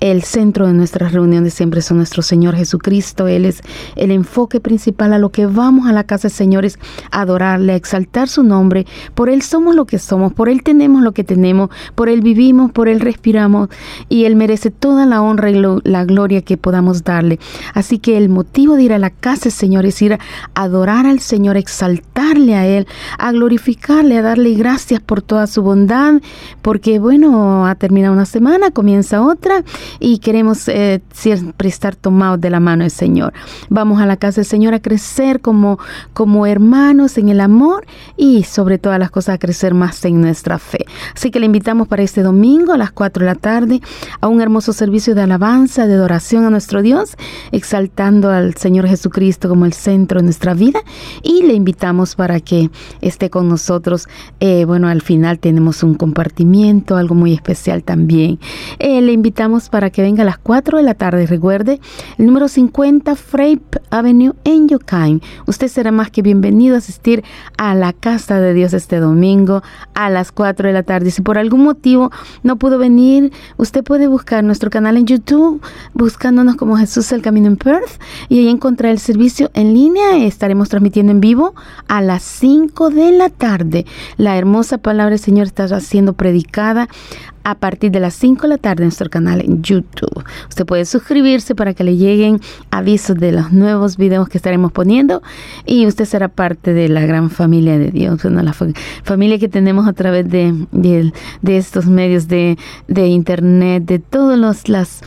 El centro de nuestras reuniones siempre son nuestro Señor Jesucristo. Él es el enfoque principal a lo que vamos a la casa del Señor es adorarle, a exaltar su nombre. Por Él somos lo que somos, por Él tenemos lo que tenemos, por Él vivimos, por Él respiramos y Él merece toda la honra y la gloria que podamos darle. Así que el motivo de ir a la casa Señor es ir a adorar al Señor, exaltarle a Él, a glorificarle, a darle gracias por toda su bondad, porque bueno, ha terminado una semana, comienza otra y queremos eh, siempre estar tomados de la mano del Señor. Vamos a la casa del Señor a crecer como, como hermanos en el amor y sobre todas las cosas a crecer más en nuestra fe. Así que le invitamos para este domingo a las 4 de la tarde a un hermoso servicio de alabanza, de adoración a nuestro Dios, exaltando al Señor Jesucristo como el centro de nuestra vida y le invitamos para que esté con nosotros. Eh, bueno, al final tenemos un compartimiento, algo muy especial también. Eh, le invitamos para que venga a las 4 de la tarde. Recuerde, el número 50 Frape Avenue en Yokain. Usted será más que bienvenido a asistir a la casa de Dios este domingo a las 4 de la tarde. Si por algún motivo no pudo venir, usted puede buscar nuestro canal en YouTube, buscándonos como Jesús el Camino en Perth, y ahí encontrar el servicio en línea. Estaremos transmitiendo en vivo a las 5 de la tarde. La hermosa palabra del Señor está siendo predicada a partir de las 5 de la tarde en nuestro canal en YouTube. Usted puede suscribirse para que le lleguen avisos de los nuevos videos que estaremos poniendo y usted será parte de la gran familia de Dios, bueno, la fa- familia que tenemos a través de, de, estos medios de, de internet, de todos los las,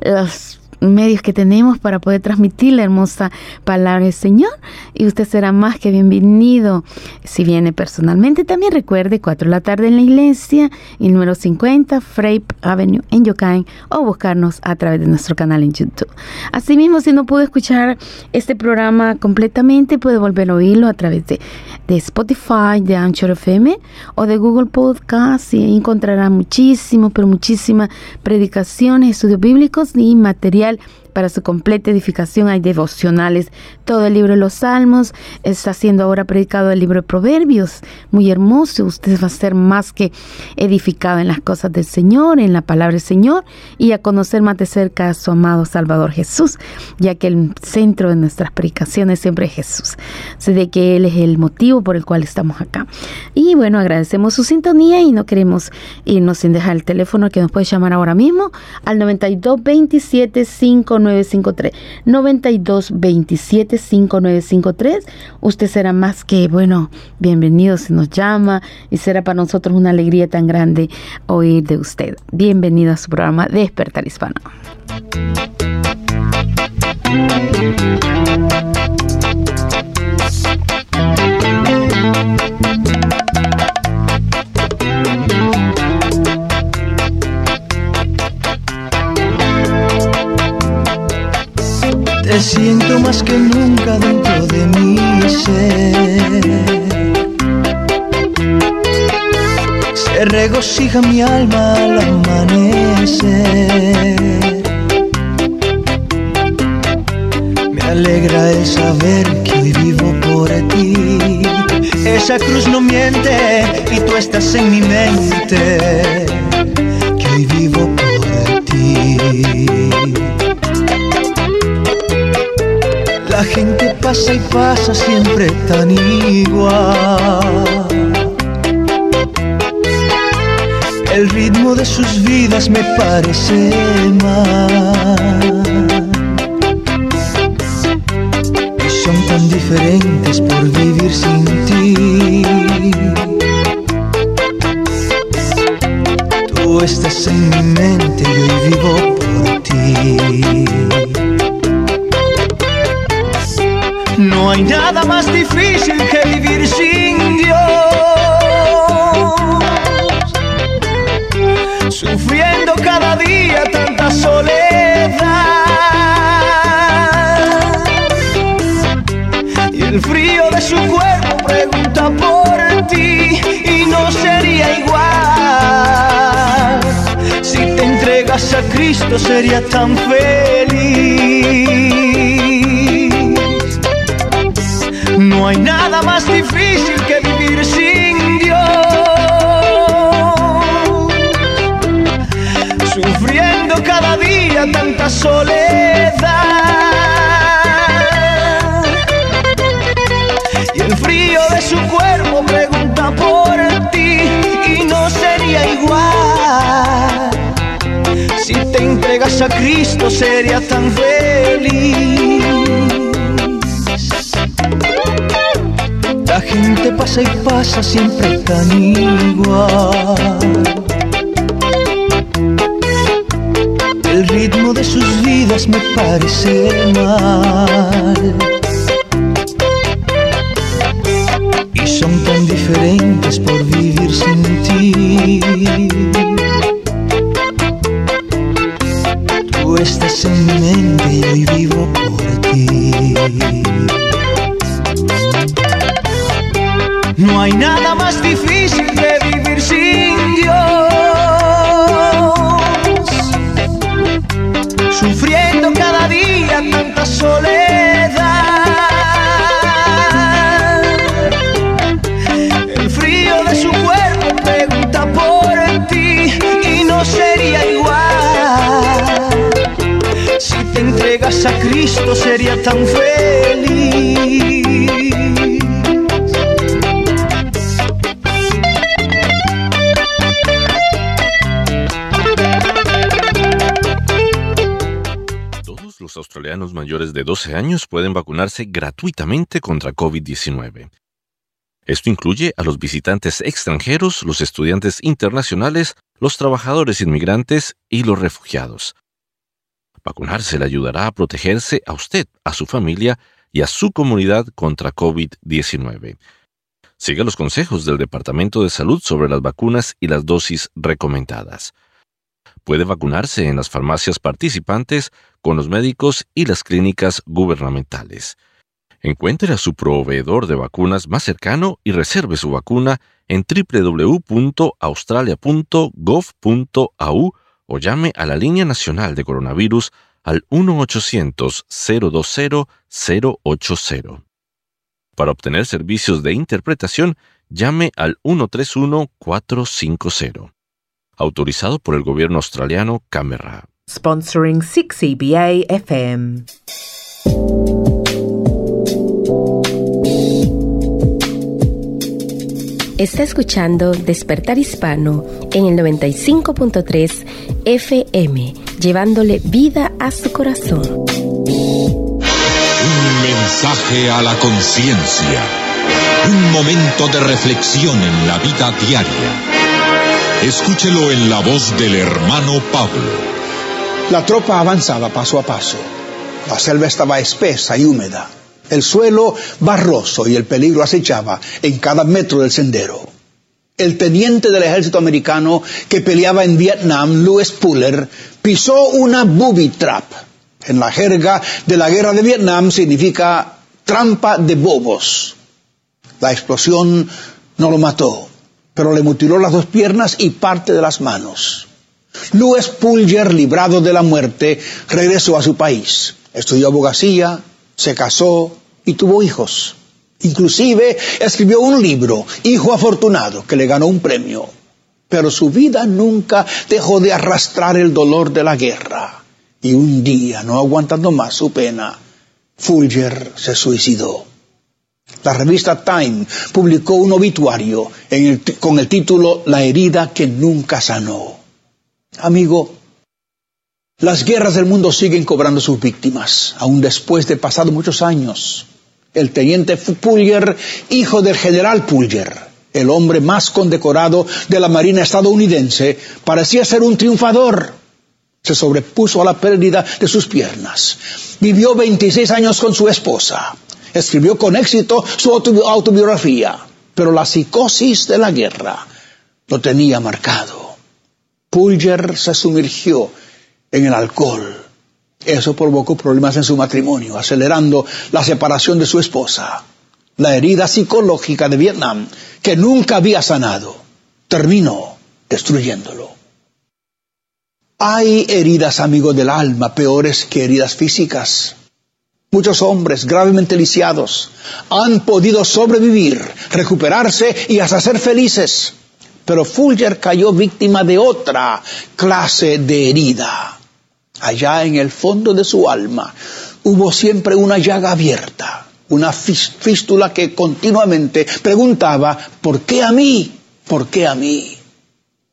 las medios que tenemos para poder transmitir la hermosa palabra del Señor y usted será más que bienvenido si viene personalmente. También recuerde 4 de la tarde en la iglesia y número 50 Frape Avenue en Yokain o buscarnos a través de nuestro canal en YouTube. Asimismo, si no pudo escuchar este programa completamente, puede volver a oírlo a través de, de Spotify, de Anchor FM o de Google Podcast y encontrará muchísimo, pero muchísimas predicaciones, estudios bíblicos y material social para su completa edificación hay devocionales. Todo el libro de los Salmos está siendo ahora predicado el libro de Proverbios. Muy hermoso. Usted va a ser más que edificado en las cosas del Señor, en la palabra del Señor y a conocer más de cerca a su amado Salvador Jesús, ya que el centro de nuestras predicaciones siempre es Jesús. Sé de que Él es el motivo por el cual estamos acá. Y bueno, agradecemos su sintonía y no queremos irnos sin dejar el teléfono que nos puede llamar ahora mismo al 92 27 5953 92 27 5953 usted será más que bueno bienvenido si nos llama y será para nosotros una alegría tan grande oír de usted. Bienvenido a su programa Despertar Hispano Te siento más que nunca dentro de mi ser. Se regocija mi alma al amanecer. Me alegra el saber que hoy vivo por ti. Esa cruz no miente y tú estás en mi mente. Que hoy vivo por ti. La gente pasa y pasa siempre tan igual. El ritmo de sus vidas me parece mal. Y son tan diferentes por vivir sin ti. Tú estás en mi mente y hoy vivo por ti. No hay nada más difícil que vivir sin Dios. Sufriendo cada día tanta soledad. Y el frío de su cuerpo pregunta por ti y no sería igual. Si te entregas a Cristo sería tan feliz. No hay nada más difícil que vivir sin Dios. Sufriendo cada día tanta soledad. Y el frío de su cuerpo pregunta por ti y no sería igual. Si te entregas a Cristo sería tan feliz. Gente pasa y pasa siempre tan igual. El ritmo de sus vidas me parece mal. De 12 años pueden vacunarse gratuitamente contra COVID-19. Esto incluye a los visitantes extranjeros, los estudiantes internacionales, los trabajadores inmigrantes y los refugiados. Vacunarse le ayudará a protegerse a usted, a su familia y a su comunidad contra COVID-19. Siga los consejos del Departamento de Salud sobre las vacunas y las dosis recomendadas. Puede vacunarse en las farmacias participantes con los médicos y las clínicas gubernamentales. Encuentre a su proveedor de vacunas más cercano y reserve su vacuna en www.australia.gov.au o llame a la línea nacional de coronavirus al 1-800-020-080. Para obtener servicios de interpretación, llame al 131-450. Autorizado por el gobierno australiano Camera. Sponsoring 6EBA FM. Está escuchando Despertar Hispano en el 95.3 FM, llevándole vida a su corazón. Un mensaje a la conciencia. Un momento de reflexión en la vida diaria. Escúchelo en la voz del hermano Pablo. La tropa avanzaba paso a paso. La selva estaba espesa y húmeda el suelo barroso y el peligro acechaba en cada metro del sendero. El teniente del ejército americano que peleaba en Vietnam, Louis Puller, pisó una booby trap. En la jerga de la guerra de Vietnam significa trampa de bobos. La explosión no lo mató, pero le mutiló las dos piernas y parte de las manos. Louis Puller, librado de la muerte, regresó a su país. Estudió abogacía, se casó, y tuvo hijos. Inclusive escribió un libro, Hijo Afortunado, que le ganó un premio. Pero su vida nunca dejó de arrastrar el dolor de la guerra. Y un día, no aguantando más su pena, Fulger se suicidó. La revista Time publicó un obituario con el título La herida que nunca sanó. Amigo, las guerras del mundo siguen cobrando sus víctimas, aún después de pasado muchos años el teniente Pulger, hijo del general Pulger, el hombre más condecorado de la Marina estadounidense, parecía ser un triunfador. Se sobrepuso a la pérdida de sus piernas. Vivió 26 años con su esposa. Escribió con éxito su autobiografía, pero la psicosis de la guerra lo tenía marcado. Pulger se sumergió en el alcohol eso provocó problemas en su matrimonio, acelerando la separación de su esposa. La herida psicológica de Vietnam, que nunca había sanado, terminó destruyéndolo. Hay heridas, amigos del alma, peores que heridas físicas. Muchos hombres gravemente lisiados han podido sobrevivir, recuperarse y hasta ser felices. Pero Fulger cayó víctima de otra clase de herida allá en el fondo de su alma, hubo siempre una llaga abierta, una fístula que continuamente preguntaba, ¿por qué a mí? ¿Por qué a mí?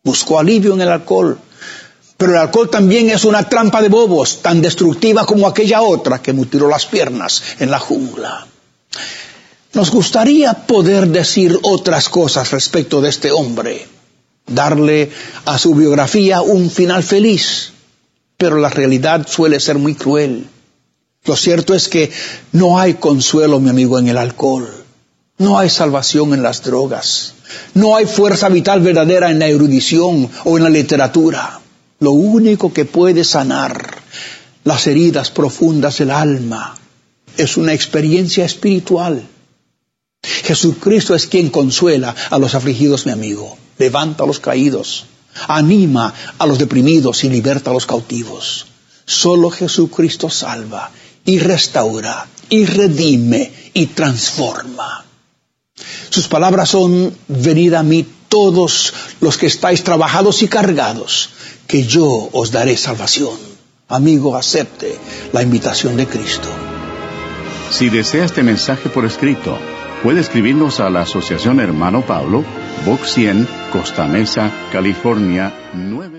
Buscó alivio en el alcohol, pero el alcohol también es una trampa de bobos, tan destructiva como aquella otra que mutiló las piernas en la jungla. Nos gustaría poder decir otras cosas respecto de este hombre, darle a su biografía un final feliz, pero la realidad suele ser muy cruel. Lo cierto es que no hay consuelo, mi amigo, en el alcohol. No hay salvación en las drogas. No hay fuerza vital verdadera en la erudición o en la literatura. Lo único que puede sanar las heridas profundas del alma es una experiencia espiritual. Jesucristo es quien consuela a los afligidos, mi amigo. Levanta a los caídos anima a los deprimidos y liberta a los cautivos. Solo Jesucristo salva y restaura y redime y transforma. Sus palabras son, venid a mí todos los que estáis trabajados y cargados, que yo os daré salvación. Amigo, acepte la invitación de Cristo. Si desea este mensaje por escrito, puede escribirnos a la Asociación Hermano Pablo, Box 100, Costa Mesa, California 9.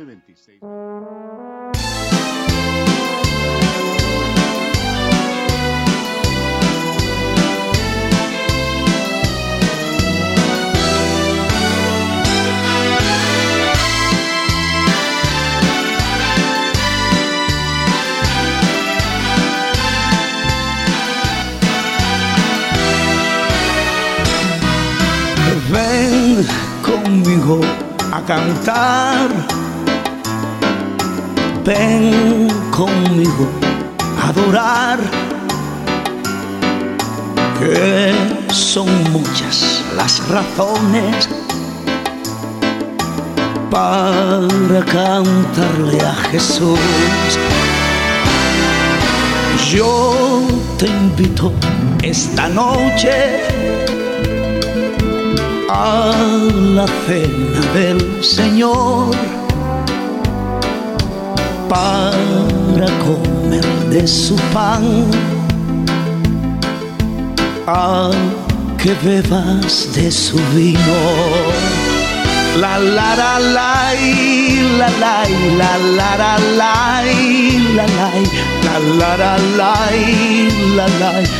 Cantar. Ven conmigo a adorar. Que son muchas las razones para cantarle a Jesús. Yo te invito esta noche a la cena del Señor para comer de su pan, a que bebas de su vino. La la la la la la la la la la la la la la la la la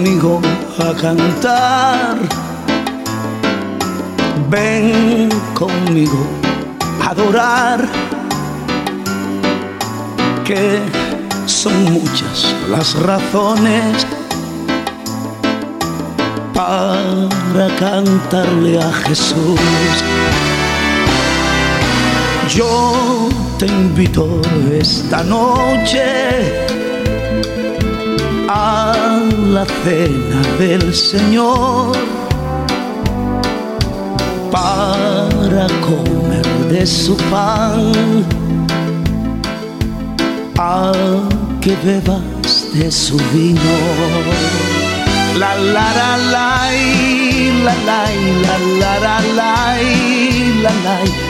conmigo a cantar. Ven conmigo a adorar. Que son muchas las razones para cantarle a Jesús. Yo te invito esta noche a la cena del Señor para comer de su pan, a que bebas de su vino. La la la la la la la la la la la la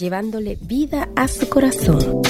llevándole vida a su corazón.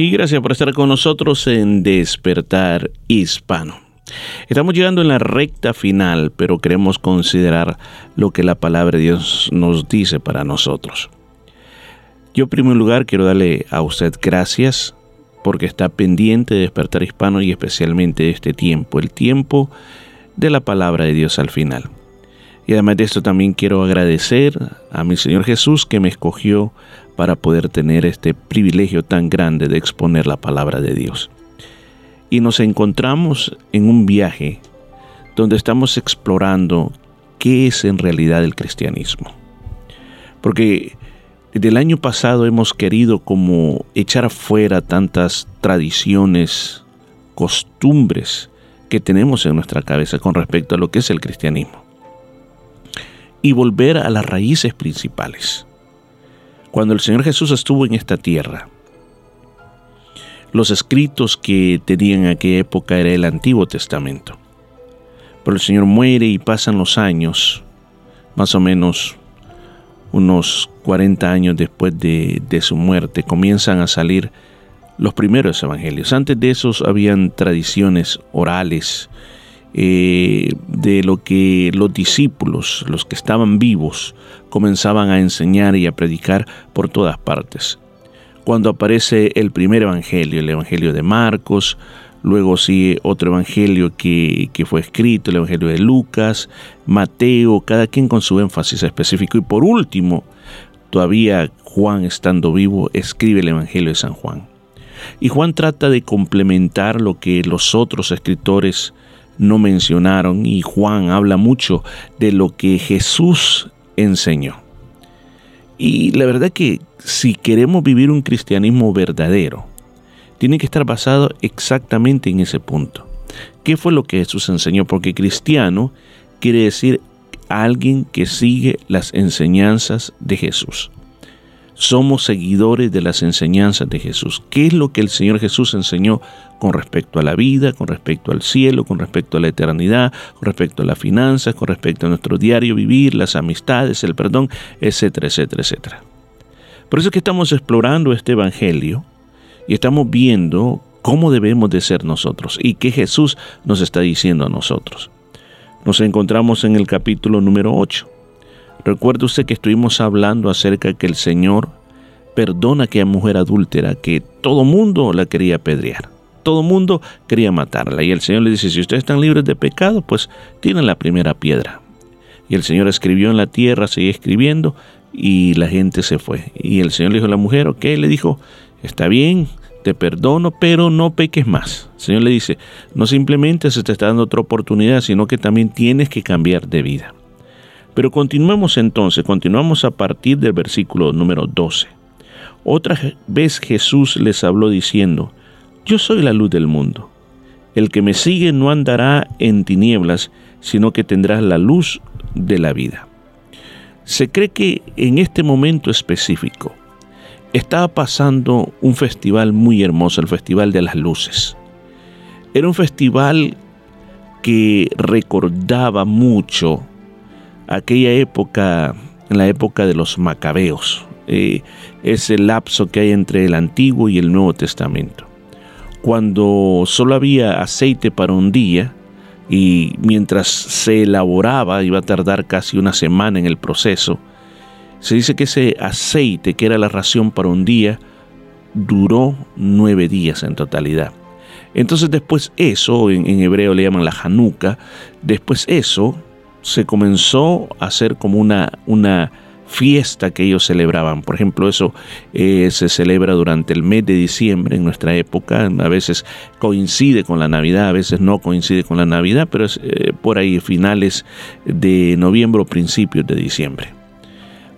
Y gracias por estar con nosotros en Despertar Hispano. Estamos llegando en la recta final, pero queremos considerar lo que la palabra de Dios nos dice para nosotros. Yo en primer lugar quiero darle a usted gracias porque está pendiente de despertar hispano y especialmente de este tiempo, el tiempo de la palabra de Dios al final. Y además de esto también quiero agradecer a mi Señor Jesús que me escogió para poder tener este privilegio tan grande de exponer la palabra de Dios. Y nos encontramos en un viaje donde estamos explorando qué es en realidad el cristianismo. Porque desde el año pasado hemos querido como echar fuera tantas tradiciones, costumbres que tenemos en nuestra cabeza con respecto a lo que es el cristianismo. Y volver a las raíces principales cuando el Señor Jesús estuvo en esta tierra. Los escritos que tenían en aquella época era el Antiguo Testamento. Pero el Señor muere y pasan los años, más o menos unos 40 años después de, de su muerte, comienzan a salir los primeros evangelios. Antes de esos habían tradiciones orales eh, de lo que los discípulos, los que estaban vivos, comenzaban a enseñar y a predicar por todas partes. Cuando aparece el primer evangelio, el evangelio de Marcos, luego sigue otro evangelio que, que, fue escrito, el evangelio de Lucas, Mateo, cada quien con su énfasis específico. Y por último, todavía Juan estando vivo, escribe el evangelio de San Juan. Y Juan trata de complementar lo que los otros escritores no mencionaron y Juan habla mucho de lo que Jesús enseñó. Y la verdad que si queremos vivir un cristianismo verdadero, tiene que estar basado exactamente en ese punto. ¿Qué fue lo que Jesús enseñó? Porque cristiano quiere decir alguien que sigue las enseñanzas de Jesús somos seguidores de las enseñanzas de Jesús. ¿Qué es lo que el Señor Jesús enseñó con respecto a la vida, con respecto al cielo, con respecto a la eternidad, con respecto a las finanzas, con respecto a nuestro diario vivir, las amistades, el perdón, etcétera, etcétera, etcétera? Por eso es que estamos explorando este Evangelio y estamos viendo cómo debemos de ser nosotros y qué Jesús nos está diciendo a nosotros. Nos encontramos en el capítulo número 8 Recuerde usted que estuvimos hablando acerca de que el Señor perdona a aquella mujer adúltera que todo mundo la quería apedrear. Todo mundo quería matarla. Y el Señor le dice, si ustedes están libres de pecado, pues tienen la primera piedra. Y el Señor escribió en la tierra, seguía escribiendo, y la gente se fue. Y el Señor le dijo a la mujer, ok, le dijo, está bien, te perdono, pero no peques más. El Señor le dice, no simplemente se te está dando otra oportunidad, sino que también tienes que cambiar de vida. Pero continuemos entonces, continuamos a partir del versículo número 12. Otra vez Jesús les habló diciendo, Yo soy la luz del mundo. El que me sigue no andará en tinieblas, sino que tendrá la luz de la vida. Se cree que en este momento específico estaba pasando un festival muy hermoso, el Festival de las Luces. Era un festival que recordaba mucho aquella época, en la época de los macabeos, eh, ese lapso que hay entre el Antiguo y el Nuevo Testamento. Cuando solo había aceite para un día, y mientras se elaboraba, iba a tardar casi una semana en el proceso, se dice que ese aceite, que era la ración para un día, duró nueve días en totalidad. Entonces después eso, en, en hebreo le llaman la Hanukkah, después eso se comenzó a hacer como una, una fiesta que ellos celebraban. Por ejemplo, eso eh, se celebra durante el mes de diciembre en nuestra época. A veces coincide con la Navidad, a veces no coincide con la Navidad, pero es eh, por ahí finales de noviembre o principios de diciembre.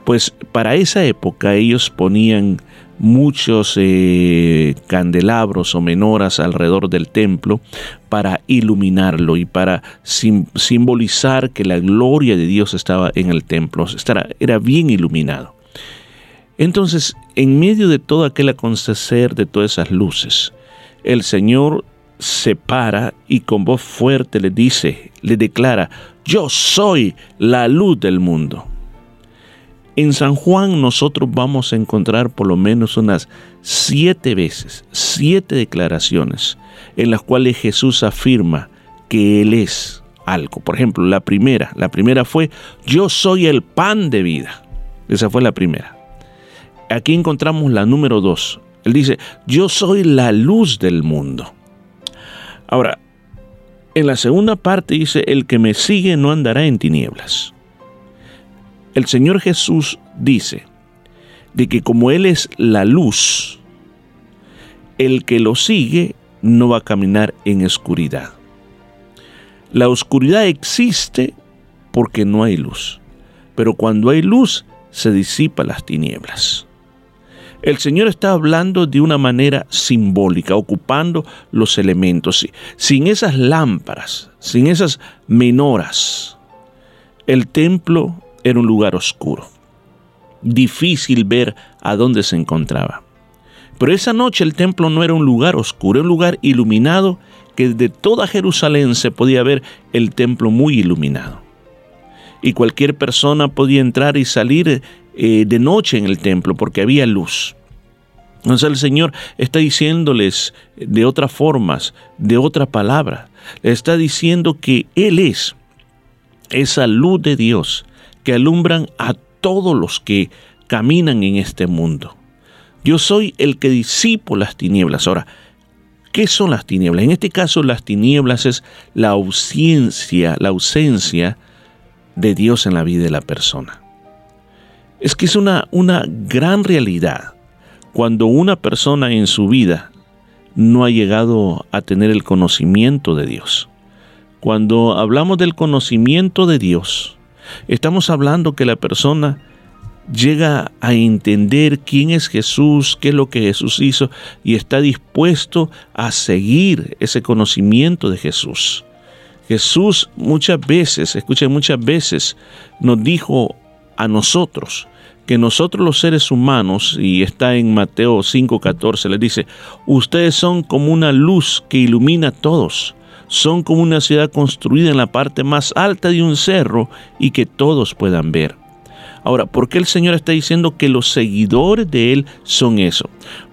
Pues para esa época ellos ponían muchos eh, candelabros o menoras alrededor del templo para iluminarlo y para simbolizar que la gloria de Dios estaba en el templo, era bien iluminado. Entonces, en medio de todo aquel acontecer de todas esas luces, el Señor se para y con voz fuerte le dice, le declara, yo soy la luz del mundo. En San Juan nosotros vamos a encontrar por lo menos unas siete veces, siete declaraciones en las cuales Jesús afirma que Él es algo. Por ejemplo, la primera, la primera fue, yo soy el pan de vida. Esa fue la primera. Aquí encontramos la número dos. Él dice, yo soy la luz del mundo. Ahora, en la segunda parte dice, el que me sigue no andará en tinieblas. El Señor Jesús dice de que como Él es la luz, el que lo sigue no va a caminar en oscuridad. La oscuridad existe porque no hay luz, pero cuando hay luz se disipa las tinieblas. El Señor está hablando de una manera simbólica, ocupando los elementos. Sin esas lámparas, sin esas menoras, el templo era un lugar oscuro, difícil ver a dónde se encontraba. Pero esa noche el templo no era un lugar oscuro, era un lugar iluminado que desde toda Jerusalén se podía ver el templo muy iluminado. Y cualquier persona podía entrar y salir eh, de noche en el templo porque había luz. Entonces el Señor está diciéndoles de otras formas, de otra palabra, está diciendo que Él es esa luz de Dios que alumbran a todos los que caminan en este mundo. Yo soy el que disipo las tinieblas. Ahora, ¿Qué son las tinieblas? En este caso, las tinieblas es la ausencia, la ausencia de Dios en la vida de la persona. Es que es una, una gran realidad cuando una persona en su vida no ha llegado a tener el conocimiento de Dios. Cuando hablamos del conocimiento de Dios, estamos hablando que la persona llega a entender quién es Jesús, qué es lo que Jesús hizo y está dispuesto a seguir ese conocimiento de Jesús. Jesús muchas veces, escuchen, muchas veces nos dijo a nosotros que nosotros los seres humanos, y está en Mateo 5:14, le dice, ustedes son como una luz que ilumina a todos, son como una ciudad construida en la parte más alta de un cerro y que todos puedan ver. Ahora, ¿por qué el Señor está diciendo que los seguidores de Él son eso?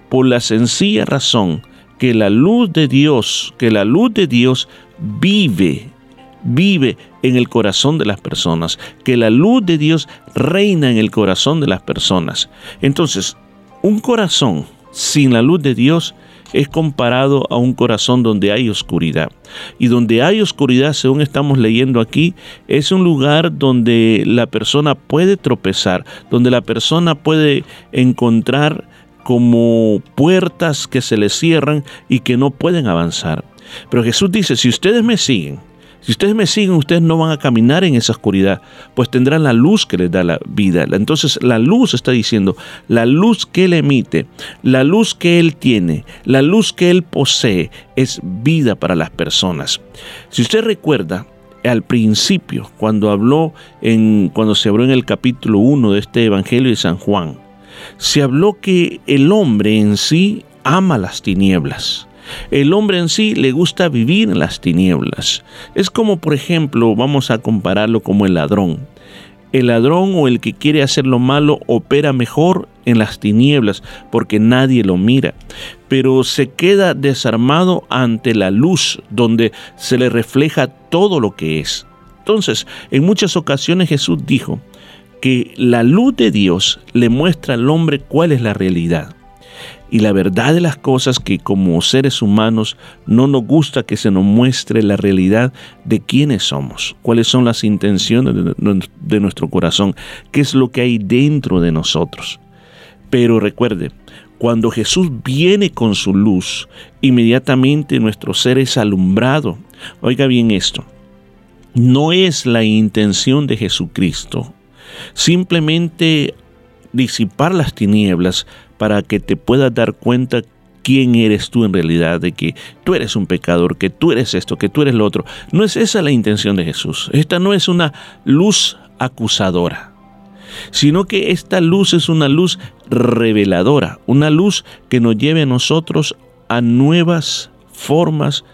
Por la sencilla razón que la luz de Dios, que la luz de Dios vive, vive en el corazón de las personas, que la luz de Dios reina en el corazón de las personas. Entonces, un corazón sin la luz de Dios es comparado a un corazón donde hay oscuridad. Y donde hay oscuridad, según estamos leyendo aquí, es un lugar donde la persona puede tropezar, donde la persona puede encontrar como puertas que se le cierran y que no pueden avanzar. Pero Jesús dice, si ustedes me siguen, si ustedes me siguen, ustedes no van a caminar en esa oscuridad, pues tendrán la luz que les da la vida. Entonces la luz está diciendo, la luz que Él emite, la luz que Él tiene, la luz que Él posee, es vida para las personas. Si usted recuerda, al principio, cuando habló en, cuando se habló en el capítulo 1 de este Evangelio de San Juan, se habló que el hombre en sí ama las tinieblas. El hombre en sí le gusta vivir en las tinieblas. Es como, por ejemplo, vamos a compararlo como el ladrón. El ladrón o el que quiere hacer lo malo opera mejor en las tinieblas porque nadie lo mira, pero se queda desarmado ante la luz donde se le refleja todo lo que es. Entonces, en muchas ocasiones Jesús dijo que la luz de Dios le muestra al hombre cuál es la realidad. Y la verdad de las cosas que como seres humanos no nos gusta que se nos muestre la realidad de quiénes somos, cuáles son las intenciones de, nuestro corazón, qué es lo que hay dentro de nosotros. Pero recuerde, cuando Jesús viene con su luz, inmediatamente nuestro ser es alumbrado. Oiga bien esto, no es la intención de Jesucristo simplemente disipar las tinieblas para que te puedas dar cuenta quién eres tú en realidad, de que tú eres un pecador, que tú eres esto, que tú eres lo otro. No es esa la intención de Jesús. Esta no es una luz acusadora, sino que esta luz es una luz reveladora, una luz que nos lleve a nosotros a nuevas formas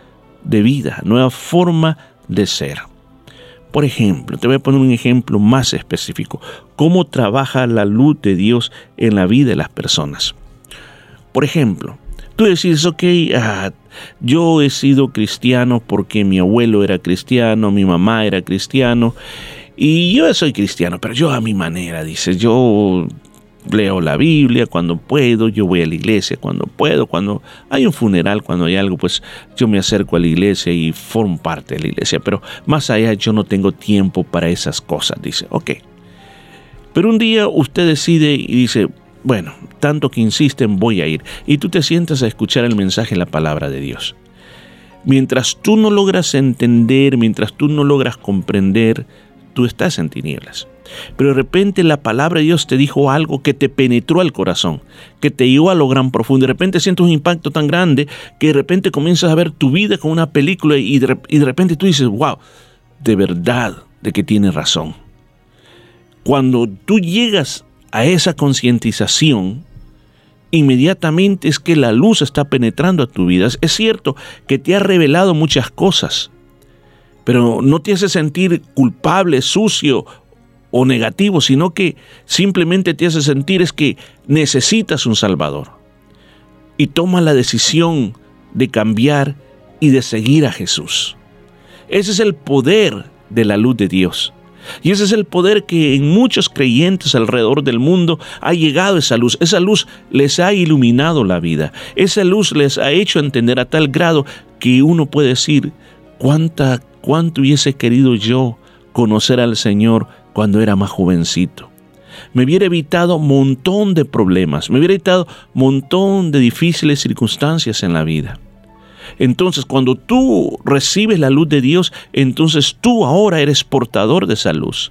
de vida, nueva forma de ser. Por ejemplo, te voy a poner un ejemplo más específico. ¿Cómo trabaja la luz de Dios en la vida de las personas? Por ejemplo, tú decís, ok, ah, yo he sido cristiano porque mi abuelo era cristiano, mi mamá era cristiano, y yo soy cristiano, pero yo a mi manera, dice, yo leo la Biblia cuando puedo, yo voy a la iglesia cuando puedo, cuando hay un funeral, cuando hay algo, pues yo me acerco a la iglesia y formo parte de la iglesia, pero más allá yo no tengo tiempo para esas cosas, dice, ok. Pero un día usted decide y dice, bueno, tanto que insisten, voy a ir, y tú te sientas a escuchar el mensaje, la palabra de Dios. Mientras tú no logras entender, mientras tú no logras comprender, tú estás en tinieblas. Pero de repente la palabra de Dios te dijo algo que te penetró al corazón, que te llevó a lo gran profundo. De repente sientes un impacto tan grande que de repente comienzas a ver tu vida como una película y de, y de repente tú dices, wow, de verdad de que tienes razón. Cuando tú llegas a esa concientización, inmediatamente es que la luz está penetrando a tu vida. Es cierto que te ha revelado muchas cosas, pero no te hace sentir culpable, sucio o negativo, sino que simplemente te hace sentir es que necesitas un Salvador. Y toma la decisión de cambiar y de seguir a Jesús. Ese es el poder de la luz de Dios. Y ese es el poder que en muchos creyentes alrededor del mundo ha llegado esa luz. Esa luz les ha iluminado la vida. Esa luz les ha hecho entender a tal grado que uno puede decir, ¿cuánta, cuánto hubiese querido yo conocer al Señor cuando era más jovencito? Me hubiera evitado un montón de problemas, me hubiera evitado un montón de difíciles circunstancias en la vida. Entonces, cuando tú recibes la luz de Dios, entonces tú ahora eres portador de esa luz.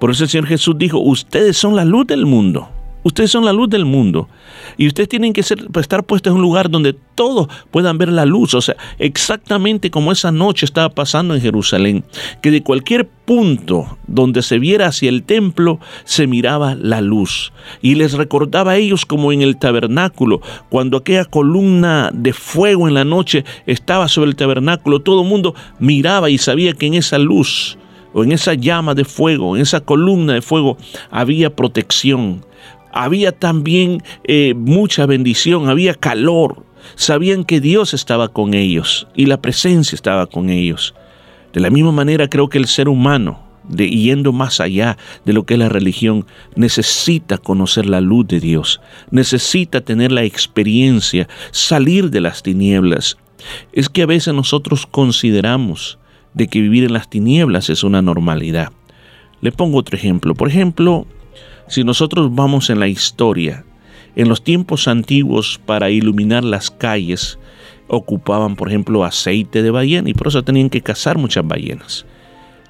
Por eso el Señor Jesús dijo, ustedes son la luz del mundo. Ustedes son la luz del mundo. Y ustedes tienen que ser, estar puestos en un lugar donde todos puedan ver la luz. O sea, exactamente como esa noche estaba pasando en Jerusalén. Que de cualquier punto donde se viera hacia el templo se miraba la luz. Y les recordaba a ellos como en el tabernáculo. Cuando aquella columna de fuego en la noche estaba sobre el tabernáculo, todo el mundo miraba y sabía que en esa luz o en esa llama de fuego, en esa columna de fuego, había protección, había también eh, mucha bendición, había calor. Sabían que Dios estaba con ellos y la presencia estaba con ellos. De la misma manera creo que el ser humano, de, yendo más allá de lo que es la religión, necesita conocer la luz de Dios, necesita tener la experiencia, salir de las tinieblas. Es que a veces nosotros consideramos de que vivir en las tinieblas es una normalidad. Le pongo otro ejemplo. Por ejemplo, si nosotros vamos en la historia, en los tiempos antiguos para iluminar las calles ocupaban, por ejemplo, aceite de ballena y por eso tenían que cazar muchas ballenas.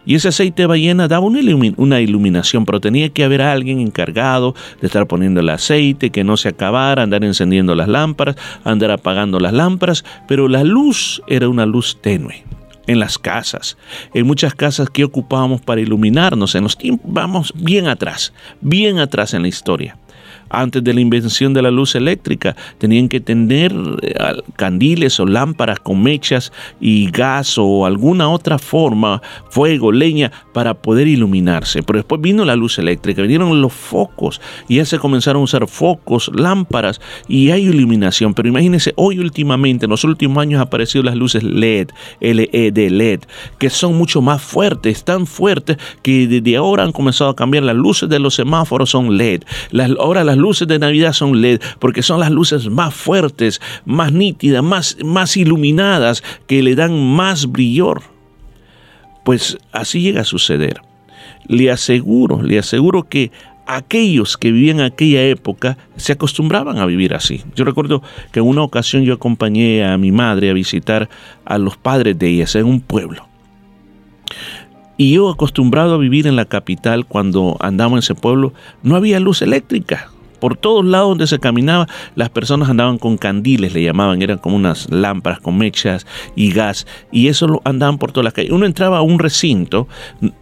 Y ese aceite de ballena daba una, iluminación, pero tenía que haber alguien encargado de estar poniendo el aceite, que no se acabara, andar encendiendo las lámparas, andar apagando las lámparas, pero la luz era una luz tenue en las casas, en muchas casas que ocupábamos para iluminarnos, en los tiempos, vamos bien atrás, bien atrás en la historia antes de la invención de la luz eléctrica. Tenían que tener eh, candiles o lámparas con mechas y gas o alguna otra forma, fuego, leña, para poder iluminarse. Pero después vino la luz eléctrica, vinieron los focos y ya se comenzaron a usar focos, lámparas y hay iluminación. Pero imagínense, hoy últimamente, en los últimos años, han aparecido las luces LED, LED, LED, que son mucho más fuertes, tan fuertes que desde ahora han comenzado a cambiar. Las luces de los semáforos son LED. Las, ahora las luces de Navidad son LED porque son las luces más fuertes, más nítidas, más, más iluminadas, que le dan más brillor. Pues así llega a suceder. Le aseguro, le aseguro que aquellos que vivían aquella época se acostumbraban a vivir así. Yo recuerdo que en una ocasión yo acompañé a mi madre a visitar a los padres de ellas en un pueblo. Y yo acostumbrado a vivir en la capital cuando andaba en ese pueblo, no había luz eléctrica. Por todos lados donde se caminaba, las personas andaban con candiles, le llamaban, eran como unas lámparas con mechas y gas, y eso lo andaban por todas las calles. Uno entraba a un recinto,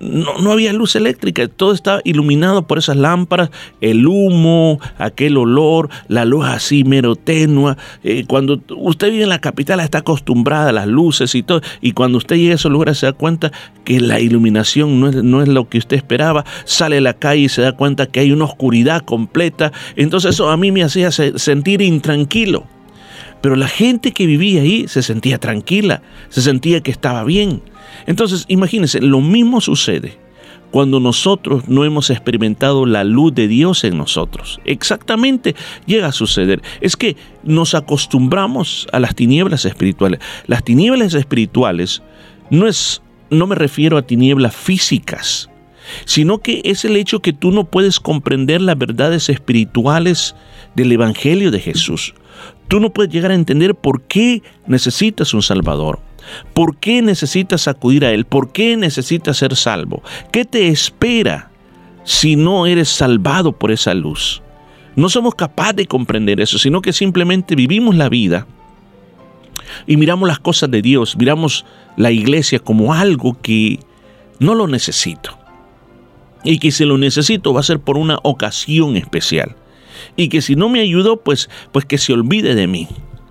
no, no había luz eléctrica, todo estaba iluminado por esas lámparas, el humo, aquel olor, la luz así mero tenua. Eh, cuando usted vive en la capital está acostumbrada a las luces y todo, y cuando usted llega a esos lugares se da cuenta que la iluminación no es, no es lo que usted esperaba, sale a la calle y se da cuenta que hay una oscuridad completa entonces eso a mí me hacía sentir intranquilo. Pero la gente que vivía ahí se sentía tranquila, se sentía que estaba bien. Entonces, imagínense, lo mismo sucede cuando nosotros no hemos experimentado la luz de Dios en nosotros. Exactamente llega a suceder. Es que nos acostumbramos a las tinieblas espirituales. Las tinieblas espirituales no es no me refiero a tinieblas físicas, sino que es el hecho que tú no puedes comprender las verdades espirituales del Evangelio de Jesús. Tú no puedes llegar a entender por qué necesitas un Salvador. ¿Por qué necesitas acudir a Él? ¿Por qué necesitas ser salvo? ¿Qué te espera si no eres salvado por esa luz? No somos capaces de comprender eso, sino que simplemente vivimos la vida y miramos las cosas de Dios, miramos la iglesia como algo que no lo necesito y que si lo necesito va a ser por una ocasión especial. Y que si no me ayudó, pues, pues que se olvide de mí.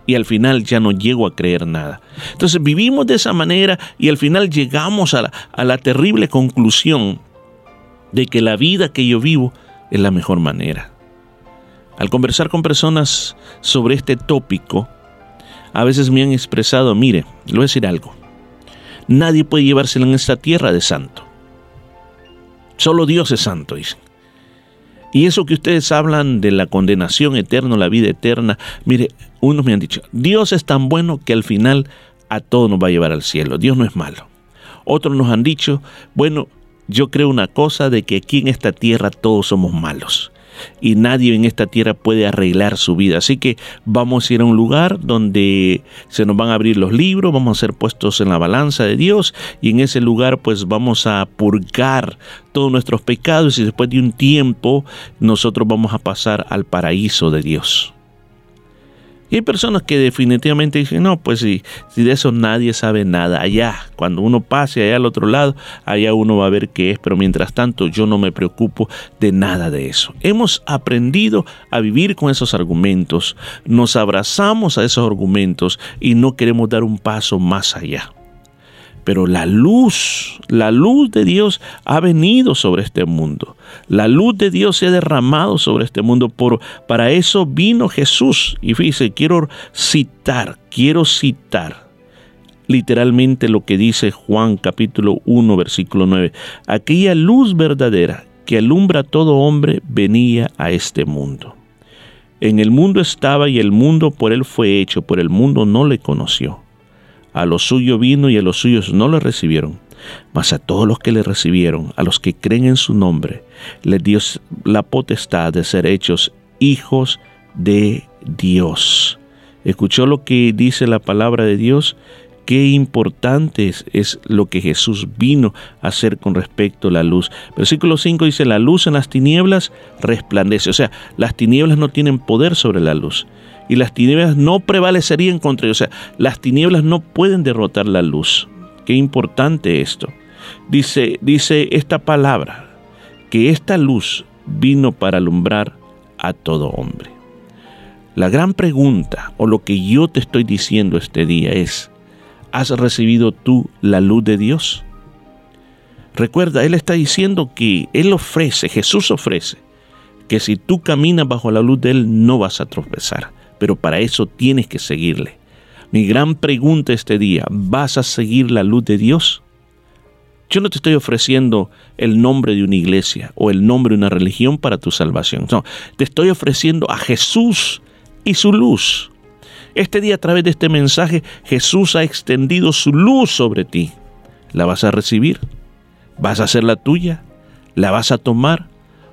Y al final ya no llego a creer nada. Entonces vivimos de esa manera y al final llegamos a la, a la terrible conclusión de que la vida que yo vivo es la mejor manera. Al conversar con personas sobre este tópico, a veces me han expresado, mire, le voy a decir algo, nadie puede llevárselo en esta tierra de santo. Solo Dios es santo, dicen. Y eso que ustedes hablan de la condenación eterna, la vida eterna, mire, unos me han dicho, Dios es tan bueno que al final a todos nos va a llevar al cielo. Dios no es malo. Otros nos han dicho, bueno, yo creo una cosa de que aquí en esta tierra todos somos malos y nadie en esta tierra puede arreglar su vida. Así que vamos a ir a un lugar donde se nos van a abrir los libros, vamos a ser puestos en la balanza de Dios y en ese lugar pues vamos a purgar todos nuestros pecados y después de un tiempo nosotros vamos a pasar al paraíso de Dios. Y hay personas que definitivamente dicen, no, pues si, de eso nadie sabe nada, allá, cuando uno pase allá al otro lado, allá uno va a ver qué es, pero mientras tanto yo no me preocupo de nada de eso. Hemos aprendido a vivir con esos argumentos, nos abrazamos a esos argumentos y no queremos dar un paso más allá. Pero la luz, la luz de Dios ha venido sobre este mundo. La luz de Dios se ha derramado sobre este mundo. Por, para eso vino Jesús. Y fíjese, quiero citar, quiero citar literalmente lo que dice Juan capítulo 1 versículo 9. Aquella luz verdadera que alumbra a todo hombre venía a este mundo. En el mundo estaba y el mundo por él fue hecho, por el mundo no le conoció. A lo suyo vino y a los suyos no le recibieron. Mas a todos los que le recibieron, a los que creen en su nombre, les dio la potestad de ser hechos hijos de Dios. ¿Escuchó lo que dice la palabra de Dios? Qué importante es, es, lo que Jesús vino a hacer con respecto a la luz. Versículo 5 dice, la luz en las tinieblas resplandece. O sea, las tinieblas no tienen poder sobre la luz y las tinieblas no prevalecerían contra ellos. O sea, las tinieblas no pueden derrotar la luz. Qué importante esto. Dice, dice esta palabra, que esta luz vino para alumbrar a todo hombre. La gran pregunta, o lo que yo te estoy diciendo este día es, ¿has recibido tú la luz de Dios? Recuerda, Él está diciendo que Él ofrece, Jesús ofrece, que si tú caminas bajo la luz de Él no vas a tropezar pero para eso tienes que seguirle. Mi gran pregunta este día, ¿vas a seguir la luz de Dios? Yo no te estoy ofreciendo el nombre de una iglesia o el nombre de una religión para tu salvación. No, te estoy ofreciendo a Jesús y su luz. Este día a través de este mensaje Jesús ha extendido su luz sobre ti. ¿La vas a recibir? ¿Vas a hacer la tuya? ¿La vas a tomar?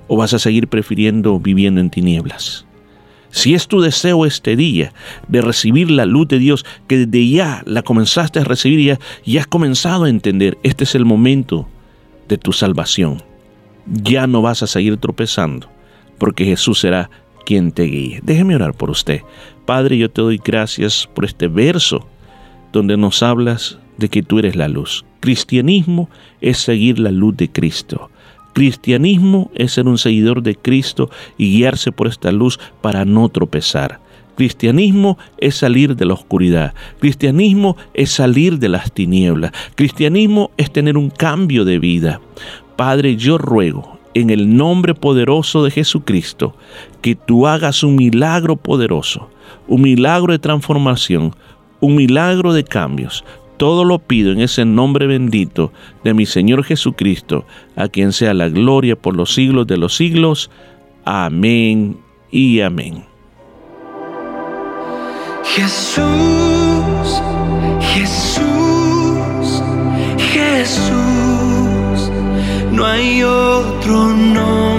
¿O vas a seguir prefiriendo viviendo en tinieblas? Si es tu deseo este día de recibir la luz de Dios, que desde ya la comenzaste a recibir ya, y has comenzado a entender, este es el momento de tu salvación. Ya no vas a seguir tropezando, porque Jesús será quien te guíe. Déjeme orar por usted. Padre, yo te doy gracias por este verso donde nos hablas de que tú eres la luz. Cristianismo es seguir la luz de Cristo. Cristianismo es ser un seguidor de Cristo y guiarse por esta luz para no tropezar. Cristianismo es salir de la oscuridad. Cristianismo es salir de las tinieblas. Cristianismo es tener un cambio de vida. Padre, yo ruego en el nombre poderoso de Jesucristo que tú hagas un milagro poderoso, un milagro de transformación, un milagro de cambios, todo lo pido en ese nombre bendito de mi Señor Jesucristo, a quien sea la gloria por los siglos de los siglos. Amén y amén. Jesús, Jesús, Jesús, no hay otro nombre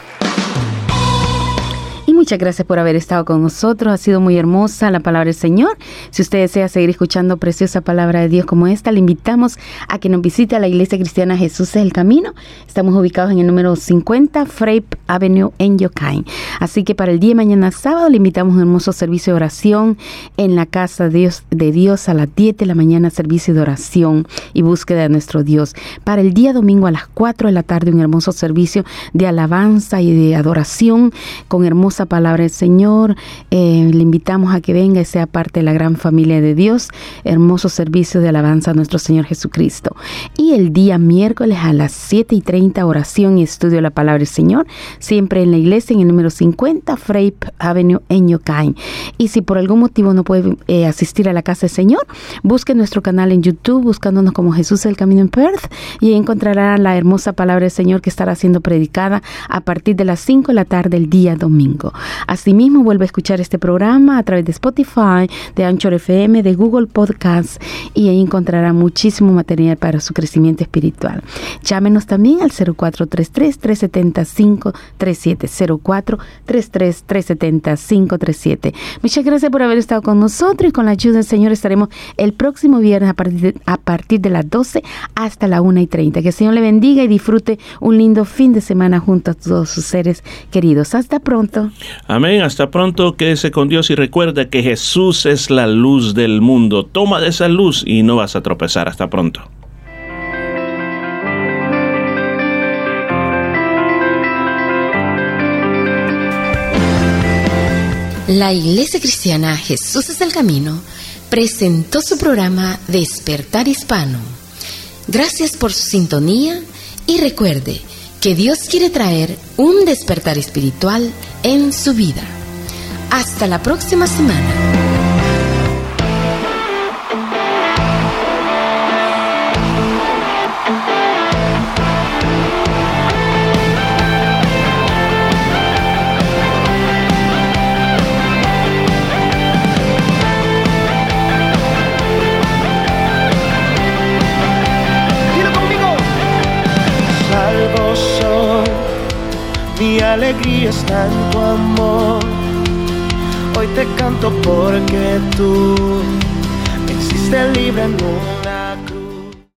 Muchas gracias por haber estado con nosotros. Ha sido muy hermosa la palabra del Señor. Si usted desea seguir escuchando preciosa palabra de Dios como esta, le invitamos a que nos visite a la Iglesia Cristiana Jesús es el Camino. Estamos ubicados en el número 50 Frape Avenue en Yokain. Así que para el día de mañana sábado le invitamos un hermoso servicio de oración en la casa de Dios, de Dios a las 10 de la mañana, servicio de oración y búsqueda de nuestro Dios. Para el día domingo a las 4 de la tarde, un hermoso servicio de alabanza y de adoración con hermosa palabra del Señor. Eh, le invitamos a que venga y sea parte de la gran familia de Dios. Hermoso servicio de alabanza a nuestro Señor Jesucristo. Y el día miércoles a las 7 y 30, oración y estudio de la palabra del Señor. Siempre en la iglesia, en el número 50, Frape Avenue en Yokain. Y si por algún motivo no puede eh, asistir a la casa del Señor, busque nuestro canal en YouTube, buscándonos como Jesús el Camino en Perth. Y encontrará la hermosa palabra del Señor que estará siendo predicada a partir de las 5 de la tarde el día domingo. Asimismo, vuelve a escuchar este programa a través de Spotify, de Anchor FM, de Google Podcasts y ahí encontrará muchísimo material para su crecimiento espiritual. Llámenos también al 0433-375-37. 0433-375-37. Muchas gracias por haber estado con nosotros y con la ayuda del Señor estaremos el próximo viernes a partir de, a partir de las 12 hasta la 1 y 30. Que el Señor le bendiga y disfrute un lindo fin de semana junto a todos sus seres queridos. Hasta pronto. Amén, hasta pronto, quédese con Dios y recuerda que Jesús es la luz del mundo. Toma de esa luz y no vas a tropezar. Hasta pronto. La Iglesia Cristiana Jesús es el Camino presentó su programa Despertar Hispano. Gracias por su sintonía y recuerde que Dios quiere traer un despertar espiritual en su vida. Hasta la próxima semana. Dilo Hoy te canto porque tú me hiciste libre cruz.